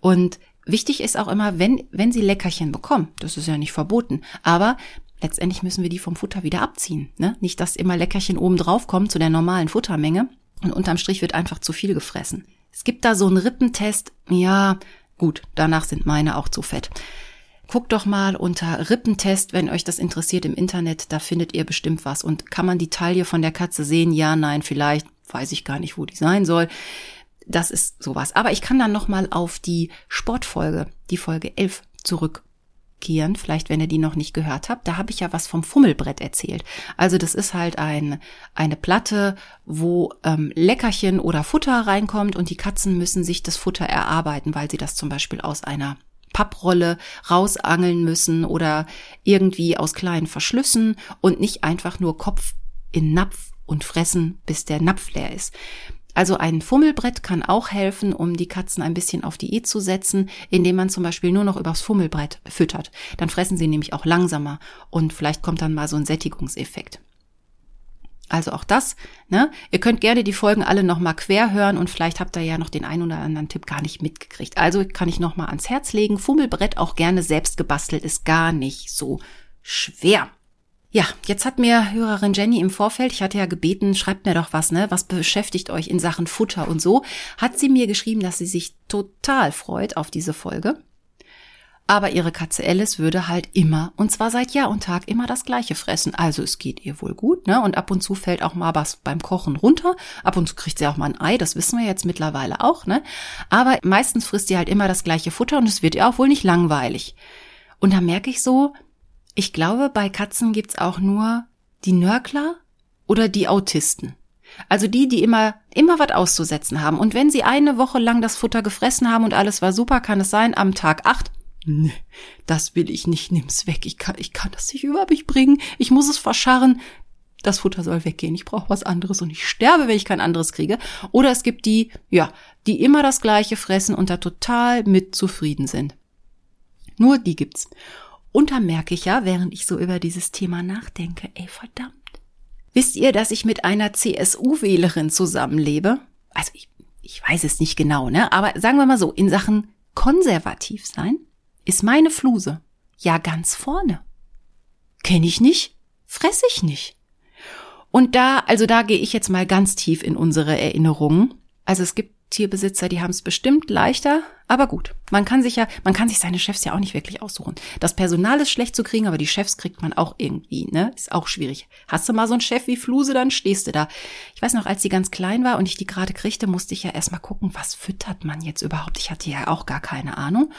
Und wichtig ist auch immer, wenn, wenn sie Leckerchen bekommen, das ist ja nicht verboten, aber letztendlich müssen wir die vom Futter wieder abziehen. Ne? Nicht, dass immer Leckerchen oben drauf kommen zu der normalen Futtermenge und unterm Strich wird einfach zu viel gefressen. Es gibt da so einen Rippentest, ja, gut, danach sind meine auch zu fett. Guckt doch mal unter Rippentest, wenn euch das interessiert im Internet, da findet ihr bestimmt was. Und kann man die Taille von der Katze sehen? Ja, nein, vielleicht, weiß ich gar nicht, wo die sein soll. Das ist sowas. Aber ich kann dann nochmal auf die Sportfolge, die Folge 11 zurück markieren, vielleicht wenn ihr die noch nicht gehört habt. Da habe ich ja was vom Fummelbrett erzählt. Also das ist halt ein, eine Platte, wo ähm, Leckerchen oder Futter reinkommt und die Katzen müssen sich das Futter erarbeiten, weil sie das zum Beispiel aus einer Papprolle rausangeln müssen oder irgendwie aus kleinen Verschlüssen und nicht einfach nur Kopf in Napf und fressen, bis der Napf leer ist. Also ein Fummelbrett kann auch helfen, um die Katzen ein bisschen auf Diät zu setzen, indem man zum Beispiel nur noch übers Fummelbrett füttert. Dann fressen sie nämlich auch langsamer und vielleicht kommt dann mal so ein Sättigungseffekt. Also auch das, ne? Ihr könnt gerne die Folgen alle nochmal quer hören und vielleicht habt ihr ja noch den einen oder anderen Tipp gar nicht mitgekriegt. Also kann ich nochmal ans Herz legen. Fummelbrett auch gerne selbst gebastelt, ist gar nicht so schwer. Ja, jetzt hat mir Hörerin Jenny im Vorfeld, ich hatte ja gebeten, schreibt mir doch was, ne? Was beschäftigt euch in Sachen Futter und so? Hat sie mir geschrieben, dass sie sich total freut auf diese Folge. Aber ihre Katze Alice würde halt immer, und zwar seit Jahr und Tag, immer das Gleiche fressen. Also es geht ihr wohl gut, ne? Und ab und zu fällt auch mal was beim Kochen runter. Ab und zu kriegt sie auch mal ein Ei, das wissen wir jetzt mittlerweile auch, ne? Aber meistens frisst sie halt immer das gleiche Futter und es wird ihr auch wohl nicht langweilig. Und da merke ich so, ich glaube, bei Katzen gibt's auch nur die Nörgler oder die Autisten. Also die, die immer, immer was auszusetzen haben. Und wenn sie eine Woche lang das Futter gefressen haben und alles war super, kann es sein, am Tag acht, nee, das will ich nicht, nimm's weg. Ich kann, ich kann das nicht über mich bringen. Ich muss es verscharren. Das Futter soll weggehen. Ich brauche was anderes und ich sterbe, wenn ich kein anderes kriege. Oder es gibt die, ja, die immer das Gleiche fressen und da total mit zufrieden sind. Nur die gibt's. Und da merke ich ja, während ich so über dieses Thema nachdenke, ey verdammt. Wisst ihr, dass ich mit einer CSU-Wählerin zusammenlebe? Also ich, ich weiß es nicht genau, ne? Aber sagen wir mal so, in Sachen konservativ sein ist meine Fluse ja ganz vorne. Kenne ich nicht, fress ich nicht. Und da, also da gehe ich jetzt mal ganz tief in unsere Erinnerungen. Also es gibt Tierbesitzer, die haben es bestimmt leichter, aber gut. Man kann sich ja, man kann sich seine Chefs ja auch nicht wirklich aussuchen. Das Personal ist schlecht zu kriegen, aber die Chefs kriegt man auch irgendwie, ne? Ist auch schwierig. Hast du mal so einen Chef wie Fluse, dann stehst du da. Ich weiß noch, als sie ganz klein war und ich die gerade kriegte, musste ich ja erstmal gucken, was füttert man jetzt überhaupt? Ich hatte ja auch gar keine Ahnung.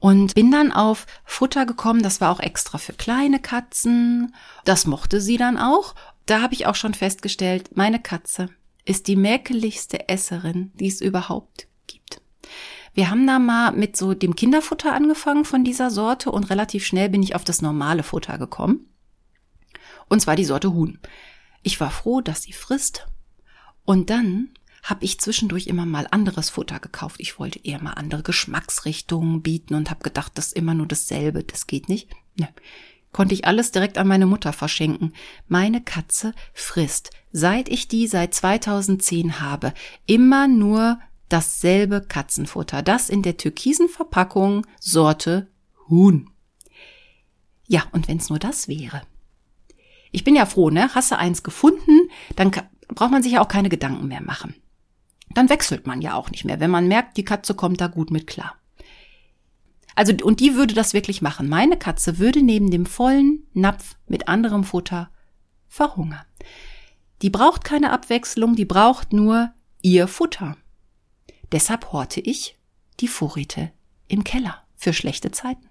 Und bin dann auf Futter gekommen, das war auch extra für kleine Katzen. Das mochte sie dann auch. Da habe ich auch schon festgestellt, meine Katze ist die mäkeligste Esserin, die es überhaupt gibt. Wir haben da mal mit so dem Kinderfutter angefangen von dieser Sorte und relativ schnell bin ich auf das normale Futter gekommen. Und zwar die Sorte Huhn. Ich war froh, dass sie frisst. Und dann habe ich zwischendurch immer mal anderes Futter gekauft. Ich wollte eher mal andere Geschmacksrichtungen bieten und habe gedacht, das ist immer nur dasselbe. Das geht nicht. Ne. Konnte ich alles direkt an meine Mutter verschenken. Meine Katze frisst, seit ich die seit 2010 habe, immer nur dasselbe Katzenfutter. Das in der türkisen Verpackung Sorte Huhn. Ja, und wenn's nur das wäre. Ich bin ja froh, ne? Hast du eins gefunden, dann braucht man sich ja auch keine Gedanken mehr machen. Dann wechselt man ja auch nicht mehr, wenn man merkt, die Katze kommt da gut mit klar. Also, und die würde das wirklich machen. Meine Katze würde neben dem vollen Napf mit anderem Futter verhungern. Die braucht keine Abwechslung, die braucht nur ihr Futter. Deshalb horte ich die Vorräte im Keller für schlechte Zeiten.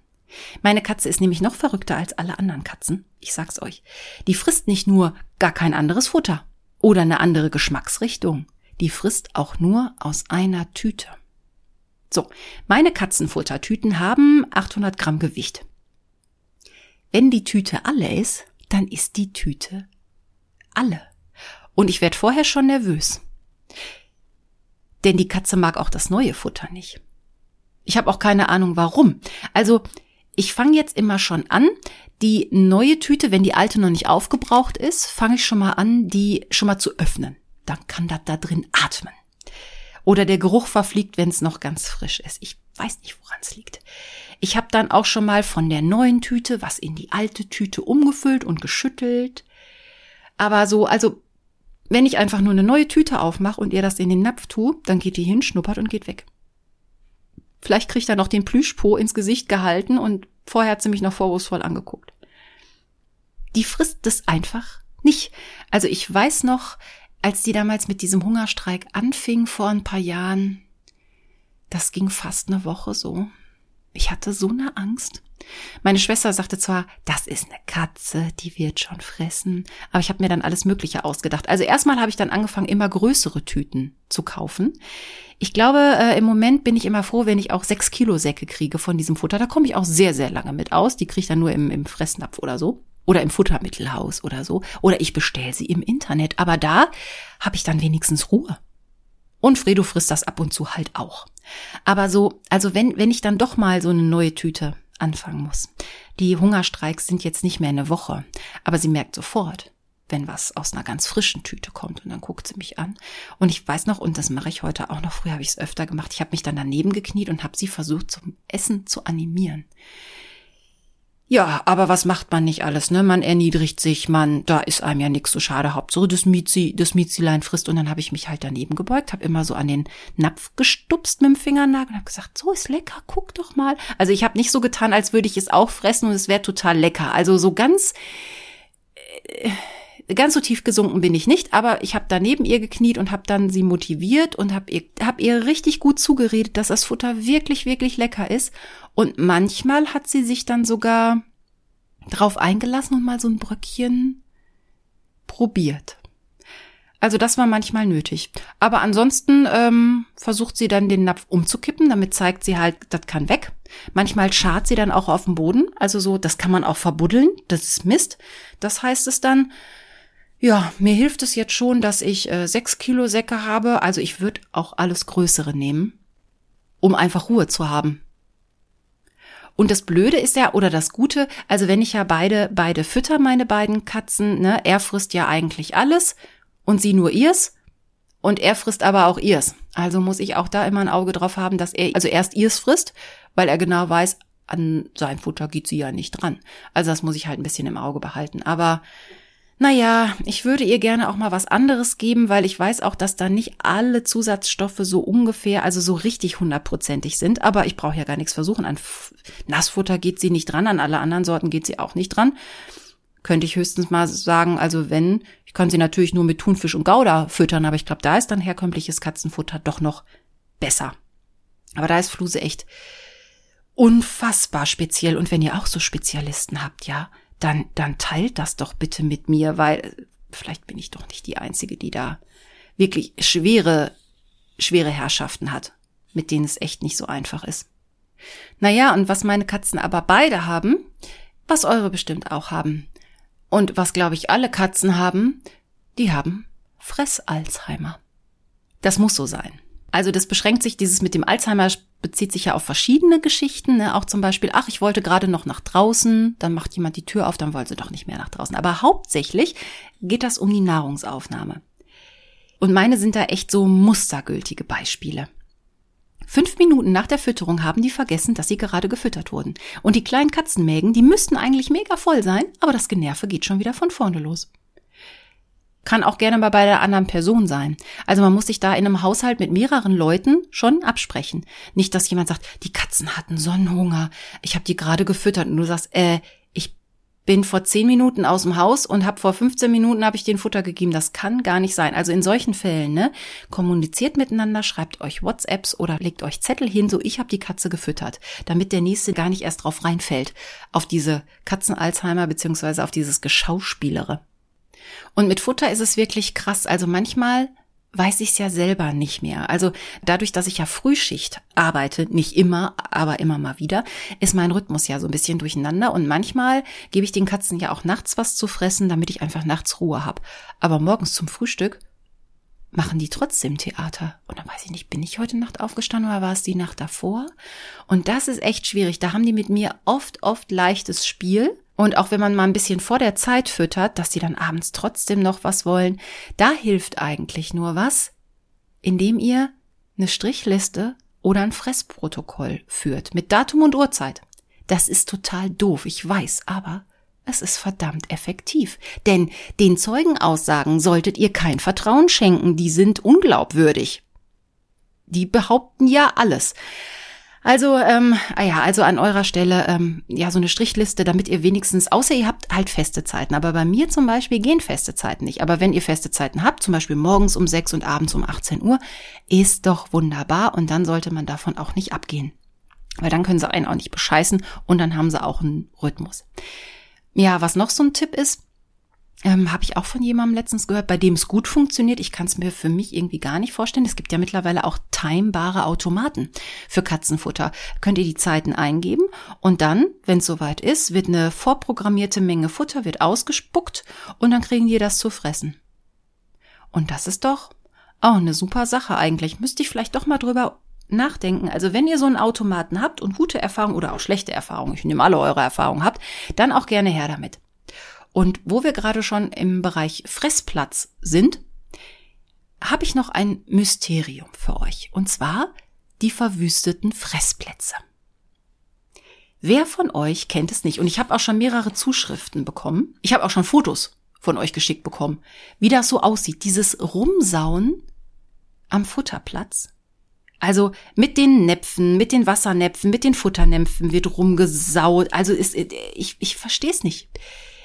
Meine Katze ist nämlich noch verrückter als alle anderen Katzen. Ich sag's euch. Die frisst nicht nur gar kein anderes Futter oder eine andere Geschmacksrichtung. Die frisst auch nur aus einer Tüte. So, meine Katzenfuttertüten haben 800 Gramm Gewicht. Wenn die Tüte alle ist, dann ist die Tüte alle. Und ich werde vorher schon nervös. Denn die Katze mag auch das neue Futter nicht. Ich habe auch keine Ahnung warum. Also, ich fange jetzt immer schon an, die neue Tüte, wenn die alte noch nicht aufgebraucht ist, fange ich schon mal an, die schon mal zu öffnen. Dann kann das da drin atmen. Oder der Geruch verfliegt, wenn es noch ganz frisch ist. Ich weiß nicht, woran es liegt. Ich habe dann auch schon mal von der neuen Tüte was in die alte Tüte umgefüllt und geschüttelt. Aber so, also wenn ich einfach nur eine neue Tüte aufmache und ihr das in den Napf tue, dann geht die hin, schnuppert und geht weg. Vielleicht kriegt er noch den Plüschpo ins Gesicht gehalten und vorher hat sie mich noch vorwurfsvoll angeguckt. Die frisst das einfach nicht. Also ich weiß noch, als die damals mit diesem Hungerstreik anfing vor ein paar Jahren, das ging fast eine Woche so. Ich hatte so eine Angst. Meine Schwester sagte zwar, das ist eine Katze, die wird schon fressen, aber ich habe mir dann alles Mögliche ausgedacht. Also erstmal habe ich dann angefangen, immer größere Tüten zu kaufen. Ich glaube, äh, im Moment bin ich immer froh, wenn ich auch sechs Kilo Säcke kriege von diesem Futter. Da komme ich auch sehr, sehr lange mit aus. Die kriege ich dann nur im, im Fressnapf oder so oder im Futtermittelhaus oder so. Oder ich bestelle sie im Internet. Aber da habe ich dann wenigstens Ruhe. Und Fredo frisst das ab und zu halt auch. Aber so, also wenn, wenn ich dann doch mal so eine neue Tüte anfangen muss. Die Hungerstreiks sind jetzt nicht mehr eine Woche, aber sie merkt sofort, wenn was aus einer ganz frischen Tüte kommt und dann guckt sie mich an. Und ich weiß noch, und das mache ich heute auch noch, früher habe ich es öfter gemacht, ich habe mich dann daneben gekniet und habe sie versucht zum Essen zu animieren. Ja, aber was macht man nicht alles, ne? Man erniedrigt sich, man, da ist einem ja nix so schade. Hauptsache das Miezi, das Mietzilein frisst und dann habe ich mich halt daneben gebeugt, habe immer so an den Napf gestupst mit dem Fingernagel und habe gesagt, so ist lecker, guck doch mal. Also ich habe nicht so getan, als würde ich es auch fressen und es wäre total lecker. Also so ganz äh, ganz so tief gesunken bin ich nicht, aber ich habe daneben ihr gekniet und habe dann sie motiviert und habe ihr hab ihr richtig gut zugeredet, dass das Futter wirklich wirklich lecker ist und manchmal hat sie sich dann sogar drauf eingelassen und mal so ein Bröckchen probiert. Also das war manchmal nötig. Aber ansonsten ähm, versucht sie dann den Napf umzukippen, damit zeigt sie halt, das kann weg. Manchmal schart sie dann auch auf dem Boden. Also so, das kann man auch verbuddeln. Das ist Mist. Das heißt es dann, ja, mir hilft es jetzt schon, dass ich äh, sechs Kilo Säcke habe. Also ich würde auch alles Größere nehmen, um einfach Ruhe zu haben. Und das Blöde ist ja, oder das Gute, also wenn ich ja beide, beide fütter, meine beiden Katzen, ne, er frisst ja eigentlich alles und sie nur ihrs und er frisst aber auch ihrs. Also muss ich auch da immer ein Auge drauf haben, dass er, also erst ihrs frisst, weil er genau weiß, an sein Futter geht sie ja nicht dran. Also das muss ich halt ein bisschen im Auge behalten. Aber naja, ich würde ihr gerne auch mal was anderes geben, weil ich weiß auch, dass da nicht alle Zusatzstoffe so ungefähr, also so richtig hundertprozentig sind. Aber ich brauche ja gar nichts versuchen. An Nassfutter geht sie nicht dran, an alle anderen Sorten geht sie auch nicht dran. Könnte ich höchstens mal sagen, also wenn, ich kann sie natürlich nur mit Thunfisch und Gouda füttern, aber ich glaube, da ist dann herkömmliches Katzenfutter doch noch besser. Aber da ist Fluse echt unfassbar speziell. Und wenn ihr auch so Spezialisten habt, ja, dann, dann teilt das doch bitte mit mir, weil vielleicht bin ich doch nicht die Einzige, die da wirklich schwere, schwere Herrschaften hat. mit denen es echt nicht so einfach ist. Naja, und was meine Katzen aber beide haben, was eure bestimmt auch haben. Und was, glaube ich, alle Katzen haben, die haben Fress-Alzheimer. Das muss so sein. Also das beschränkt sich, dieses mit dem Alzheimer bezieht sich ja auf verschiedene Geschichten, ne? auch zum Beispiel, ach, ich wollte gerade noch nach draußen, dann macht jemand die Tür auf, dann wollte sie doch nicht mehr nach draußen. Aber hauptsächlich geht das um die Nahrungsaufnahme. Und meine sind da echt so mustergültige Beispiele. Fünf Minuten nach der Fütterung haben die vergessen, dass sie gerade gefüttert wurden. Und die kleinen Katzenmägen, die müssten eigentlich mega voll sein, aber das Generve geht schon wieder von vorne los. Kann auch gerne mal bei der anderen Person sein. Also man muss sich da in einem Haushalt mit mehreren Leuten schon absprechen. Nicht, dass jemand sagt, die Katzen hatten Sonnenhunger, ich habe die gerade gefüttert und du sagst, äh, bin vor zehn Minuten aus dem Haus und habe vor 15 Minuten habe ich den Futter gegeben. Das kann gar nicht sein. Also in solchen Fällen, ne, kommuniziert miteinander, schreibt euch WhatsApps oder legt euch Zettel hin, so ich habe die Katze gefüttert, damit der nächste gar nicht erst drauf reinfällt auf diese Katzen-Alzheimer beziehungsweise auf dieses Geschauspielere. Und mit Futter ist es wirklich krass. Also manchmal weiß ich es ja selber nicht mehr. Also dadurch, dass ich ja Frühschicht arbeite, nicht immer, aber immer mal wieder, ist mein Rhythmus ja so ein bisschen durcheinander und manchmal gebe ich den Katzen ja auch nachts was zu fressen, damit ich einfach nachts Ruhe habe. Aber morgens zum Frühstück machen die trotzdem Theater. Und dann weiß ich nicht, bin ich heute Nacht aufgestanden oder war es die Nacht davor? Und das ist echt schwierig. Da haben die mit mir oft, oft leichtes Spiel. Und auch wenn man mal ein bisschen vor der Zeit füttert, dass sie dann abends trotzdem noch was wollen, da hilft eigentlich nur was, indem ihr eine Strichliste oder ein Fressprotokoll führt mit Datum und Uhrzeit. Das ist total doof, ich weiß, aber es ist verdammt effektiv. Denn den Zeugenaussagen solltet ihr kein Vertrauen schenken, die sind unglaubwürdig. Die behaupten ja alles. Also, ähm, ah ja, also an eurer Stelle, ähm, ja, so eine Strichliste, damit ihr wenigstens, außer ihr habt halt feste Zeiten. Aber bei mir zum Beispiel gehen feste Zeiten nicht. Aber wenn ihr feste Zeiten habt, zum Beispiel morgens um 6 und abends um 18 Uhr, ist doch wunderbar und dann sollte man davon auch nicht abgehen. Weil dann können sie einen auch nicht bescheißen und dann haben sie auch einen Rhythmus. Ja, was noch so ein Tipp ist, ähm, habe ich auch von jemandem letztens gehört, bei dem es gut funktioniert. Ich kann es mir für mich irgendwie gar nicht vorstellen. Es gibt ja mittlerweile auch timebare Automaten für Katzenfutter. Könnt ihr die Zeiten eingeben und dann, wenn es soweit ist, wird eine vorprogrammierte Menge Futter wird ausgespuckt und dann kriegen die das zu fressen. Und das ist doch auch eine super Sache eigentlich. Müsste ich vielleicht doch mal drüber nachdenken. Also wenn ihr so einen Automaten habt und gute Erfahrungen oder auch schlechte Erfahrungen, ich nehme alle eure Erfahrungen habt, dann auch gerne her damit. Und wo wir gerade schon im Bereich Fressplatz sind, habe ich noch ein Mysterium für euch. Und zwar die verwüsteten Fressplätze. Wer von euch kennt es nicht? Und ich habe auch schon mehrere Zuschriften bekommen. Ich habe auch schon Fotos von euch geschickt bekommen, wie das so aussieht. Dieses Rumsauen am Futterplatz. Also mit den Näpfen, mit den Wassernäpfen, mit den Futternäpfen wird rumgesaut. Also ist, ich, ich verstehe es nicht.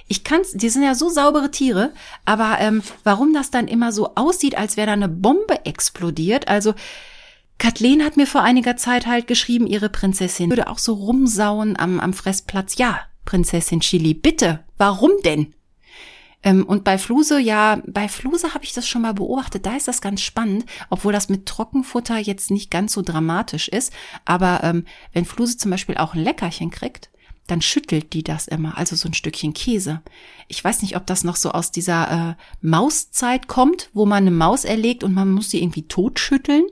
Ich kann's, die sind ja so saubere Tiere, aber ähm, warum das dann immer so aussieht, als wäre da eine Bombe explodiert? Also Kathleen hat mir vor einiger Zeit halt geschrieben, ihre Prinzessin würde auch so rumsauen am, am Fressplatz. Ja, Prinzessin Chili, bitte, warum denn? Ähm, und bei Fluse, ja, bei Fluse habe ich das schon mal beobachtet. Da ist das ganz spannend, obwohl das mit Trockenfutter jetzt nicht ganz so dramatisch ist. Aber ähm, wenn Fluse zum Beispiel auch ein Leckerchen kriegt, dann schüttelt die das immer, also so ein Stückchen Käse. Ich weiß nicht, ob das noch so aus dieser äh, Mauszeit kommt, wo man eine Maus erlegt und man muss sie irgendwie totschütteln,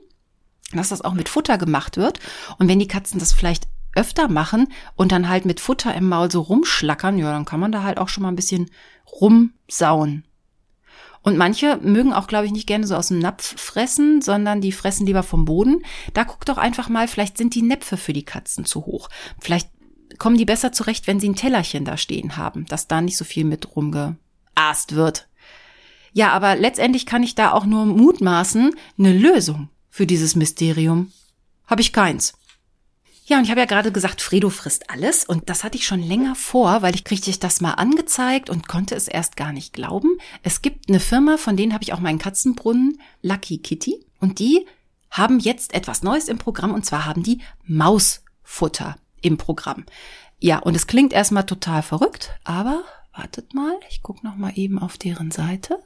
dass das auch mit Futter gemacht wird. Und wenn die Katzen das vielleicht öfter machen und dann halt mit Futter im Maul so rumschlackern, ja, dann kann man da halt auch schon mal ein bisschen rumsauen. Und manche mögen auch, glaube ich, nicht gerne so aus dem Napf fressen, sondern die fressen lieber vom Boden. Da guckt doch einfach mal, vielleicht sind die Näpfe für die Katzen zu hoch. Vielleicht kommen die besser zurecht, wenn sie ein Tellerchen da stehen haben, dass da nicht so viel mit rumgeast wird. Ja, aber letztendlich kann ich da auch nur mutmaßen, eine Lösung für dieses Mysterium habe ich keins. Ja, und ich habe ja gerade gesagt, Fredo frisst alles und das hatte ich schon länger vor, weil ich kriegte das mal angezeigt und konnte es erst gar nicht glauben. Es gibt eine Firma, von denen habe ich auch meinen Katzenbrunnen, Lucky Kitty, und die haben jetzt etwas Neues im Programm und zwar haben die Mausfutter im Programm. Ja, und es klingt erstmal total verrückt, aber wartet mal, ich guck noch mal eben auf deren Seite.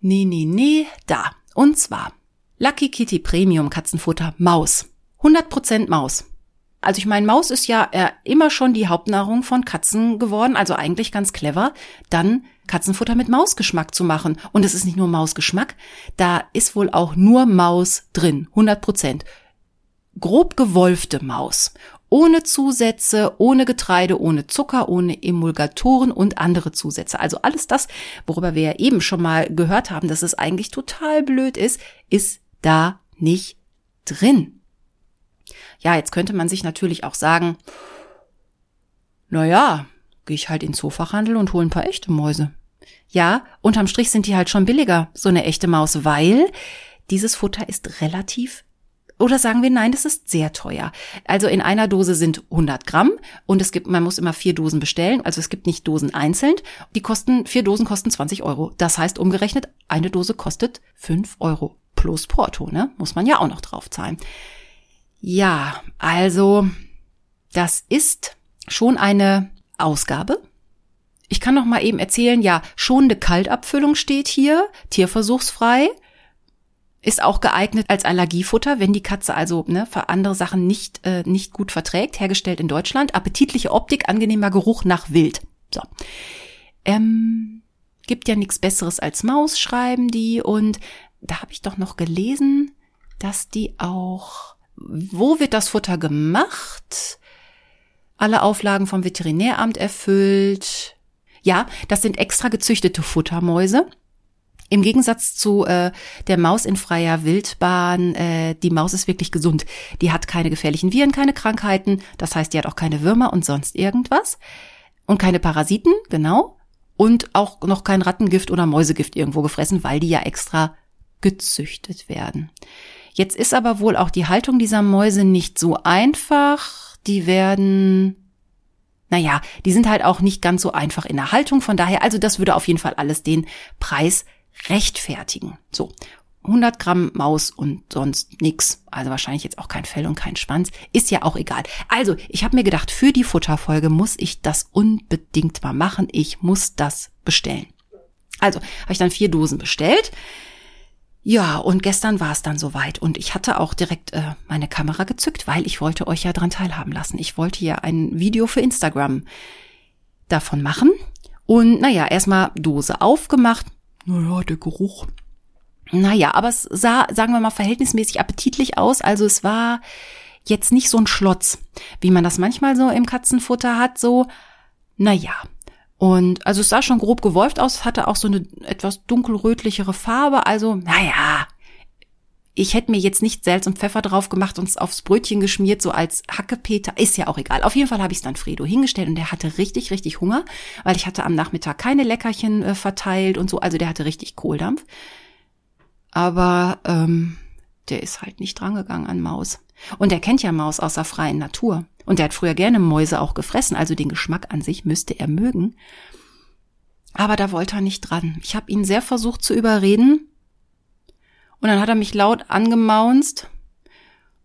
Nee, nee, nee, da. Und zwar Lucky Kitty Premium Katzenfutter Maus. 100% Maus. Also ich meine, Maus ist ja äh, immer schon die Hauptnahrung von Katzen geworden, also eigentlich ganz clever, dann Katzenfutter mit Mausgeschmack zu machen. Und es ist nicht nur Mausgeschmack, da ist wohl auch nur Maus drin, 100 Prozent. Grob gewolfte Maus. Ohne Zusätze, ohne Getreide, ohne Zucker, ohne Emulgatoren und andere Zusätze. Also alles das, worüber wir ja eben schon mal gehört haben, dass es eigentlich total blöd ist, ist da nicht drin. Ja, jetzt könnte man sich natürlich auch sagen, na ja, gehe ich halt in den Zoofachhandel und hole ein paar echte Mäuse. Ja, unterm Strich sind die halt schon billiger, so eine echte Maus, weil dieses Futter ist relativ oder sagen wir nein, das ist sehr teuer. Also in einer Dose sind 100 Gramm und es gibt, man muss immer vier Dosen bestellen. Also es gibt nicht Dosen einzeln. Die kosten, vier Dosen kosten 20 Euro. Das heißt umgerechnet, eine Dose kostet 5 Euro plus Porto, ne? Muss man ja auch noch drauf zahlen. Ja, also das ist schon eine Ausgabe. Ich kann noch mal eben erzählen, ja, schonende Kaltabfüllung steht hier, tierversuchsfrei, ist auch geeignet als Allergiefutter, wenn die Katze also ne, für andere Sachen nicht, äh, nicht gut verträgt, hergestellt in Deutschland. Appetitliche Optik, angenehmer Geruch nach Wild. So. Ähm, gibt ja nichts Besseres als Maus, schreiben die. Und da habe ich doch noch gelesen, dass die auch wo wird das Futter gemacht? Alle Auflagen vom Veterinäramt erfüllt. Ja, das sind extra gezüchtete Futtermäuse. Im Gegensatz zu äh, der Maus in freier Wildbahn, äh, die Maus ist wirklich gesund. Die hat keine gefährlichen Viren, keine Krankheiten, das heißt, die hat auch keine Würmer und sonst irgendwas. Und keine Parasiten, genau. Und auch noch kein Rattengift oder Mäusegift irgendwo gefressen, weil die ja extra gezüchtet werden. Jetzt ist aber wohl auch die Haltung dieser Mäuse nicht so einfach. Die werden, naja, die sind halt auch nicht ganz so einfach in der Haltung. Von daher, also das würde auf jeden Fall alles den Preis rechtfertigen. So. 100 Gramm Maus und sonst nix. Also wahrscheinlich jetzt auch kein Fell und kein Schwanz. Ist ja auch egal. Also, ich habe mir gedacht, für die Futterfolge muss ich das unbedingt mal machen. Ich muss das bestellen. Also, habe ich dann vier Dosen bestellt. Ja, und gestern war es dann soweit und ich hatte auch direkt äh, meine Kamera gezückt, weil ich wollte euch ja dran teilhaben lassen. Ich wollte ja ein Video für Instagram davon machen. Und naja, erstmal Dose aufgemacht. Naja, der Geruch. Naja, aber es sah, sagen wir mal, verhältnismäßig appetitlich aus. Also es war jetzt nicht so ein Schlotz, wie man das manchmal so im Katzenfutter hat. So, naja, und also es sah schon grob gewolft aus, hatte auch so eine etwas dunkelrötlichere Farbe. Also, naja, ich hätte mir jetzt nicht Salz und Pfeffer drauf gemacht und es aufs Brötchen geschmiert, so als Hackepeter. Ist ja auch egal. Auf jeden Fall habe ich es dann Fredo hingestellt und der hatte richtig, richtig Hunger, weil ich hatte am Nachmittag keine Leckerchen äh, verteilt und so. Also der hatte richtig Kohldampf. Aber ähm, der ist halt nicht drangegangen an Maus. Und er kennt ja Maus aus der freien Natur. Und er hat früher gerne Mäuse auch gefressen, also den Geschmack an sich müsste er mögen. Aber da wollte er nicht dran. Ich habe ihn sehr versucht zu überreden. Und dann hat er mich laut angemaunzt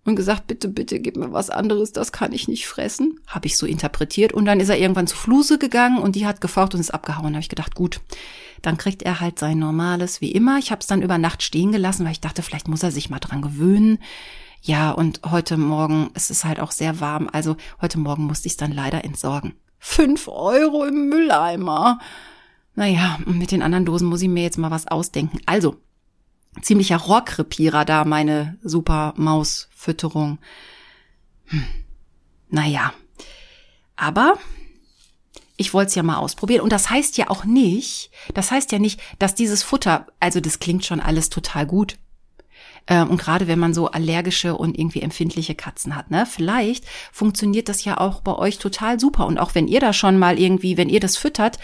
und gesagt, bitte, bitte, gib mir was anderes, das kann ich nicht fressen. Habe ich so interpretiert. Und dann ist er irgendwann zu Fluse gegangen und die hat gefaucht und ist abgehauen. Habe ich gedacht, gut, dann kriegt er halt sein normales wie immer. Ich habe es dann über Nacht stehen gelassen, weil ich dachte, vielleicht muss er sich mal dran gewöhnen. Ja, und heute Morgen, es ist halt auch sehr warm, also heute Morgen musste ich es dann leider entsorgen. Fünf Euro im Mülleimer. Naja, mit den anderen Dosen muss ich mir jetzt mal was ausdenken. Also, ziemlicher Rohrkrepierer da, meine super Mausfütterung. Hm. Naja. Aber ich wollte es ja mal ausprobieren. Und das heißt ja auch nicht, das heißt ja nicht, dass dieses Futter, also das klingt schon alles total gut. Ähm, und gerade wenn man so allergische und irgendwie empfindliche Katzen hat, ne, vielleicht funktioniert das ja auch bei euch total super. Und auch wenn ihr da schon mal irgendwie, wenn ihr das füttert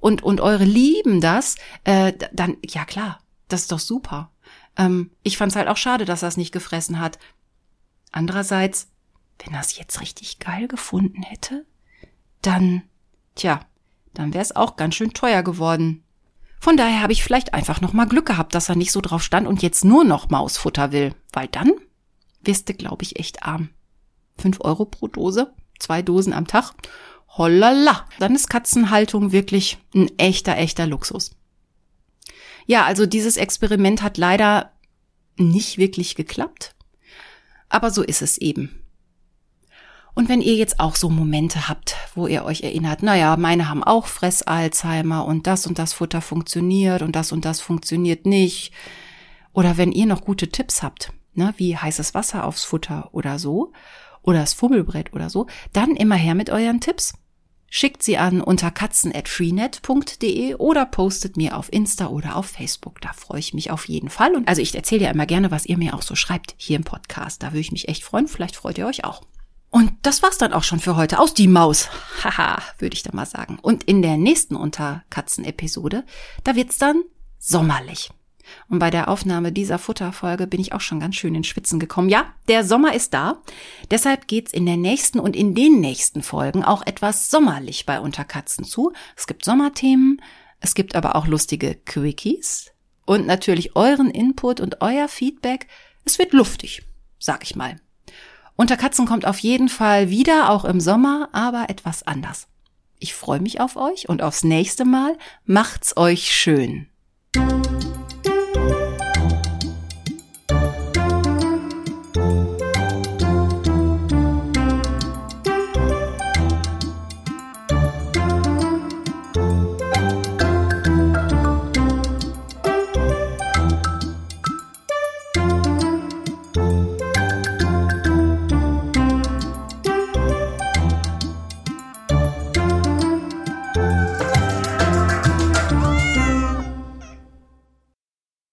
und, und eure lieben das, äh, dann, ja klar, das ist doch super. Ähm, ich fand's halt auch schade, dass er es nicht gefressen hat. Andererseits, wenn er es jetzt richtig geil gefunden hätte, dann, tja, dann wäre es auch ganz schön teuer geworden. Von daher habe ich vielleicht einfach noch mal Glück gehabt, dass er nicht so drauf stand und jetzt nur noch Mausfutter will, weil dann wirst du, glaube ich, echt arm. Fünf Euro pro Dose, zwei Dosen am Tag. Hollala. Dann ist Katzenhaltung wirklich ein echter, echter Luxus. Ja, also dieses Experiment hat leider nicht wirklich geklappt. Aber so ist es eben. Und wenn ihr jetzt auch so Momente habt, wo ihr euch erinnert, naja, meine haben auch Fress-Alzheimer und das und das Futter funktioniert und das und das funktioniert nicht. Oder wenn ihr noch gute Tipps habt, ne, wie heißes Wasser aufs Futter oder so, oder das Fummelbrett oder so, dann immer her mit euren Tipps. Schickt sie an unter katzen.freenet.de oder postet mir auf Insta oder auf Facebook. Da freue ich mich auf jeden Fall. Und also ich erzähle ja immer gerne, was ihr mir auch so schreibt hier im Podcast. Da würde ich mich echt freuen. Vielleicht freut ihr euch auch. Und das war's dann auch schon für heute. Aus die Maus. Haha, würde ich da mal sagen. Und in der nächsten Unterkatzen-Episode, da wird's dann sommerlich. Und bei der Aufnahme dieser Futterfolge bin ich auch schon ganz schön in Schwitzen gekommen. Ja, der Sommer ist da. Deshalb geht's in der nächsten und in den nächsten Folgen auch etwas sommerlich bei Unterkatzen zu. Es gibt Sommerthemen, es gibt aber auch lustige Quickies und natürlich euren Input und euer Feedback. Es wird luftig, sag ich mal. Unterkatzen kommt auf jeden Fall wieder, auch im Sommer, aber etwas anders. Ich freue mich auf euch und aufs nächste Mal. Macht's euch schön.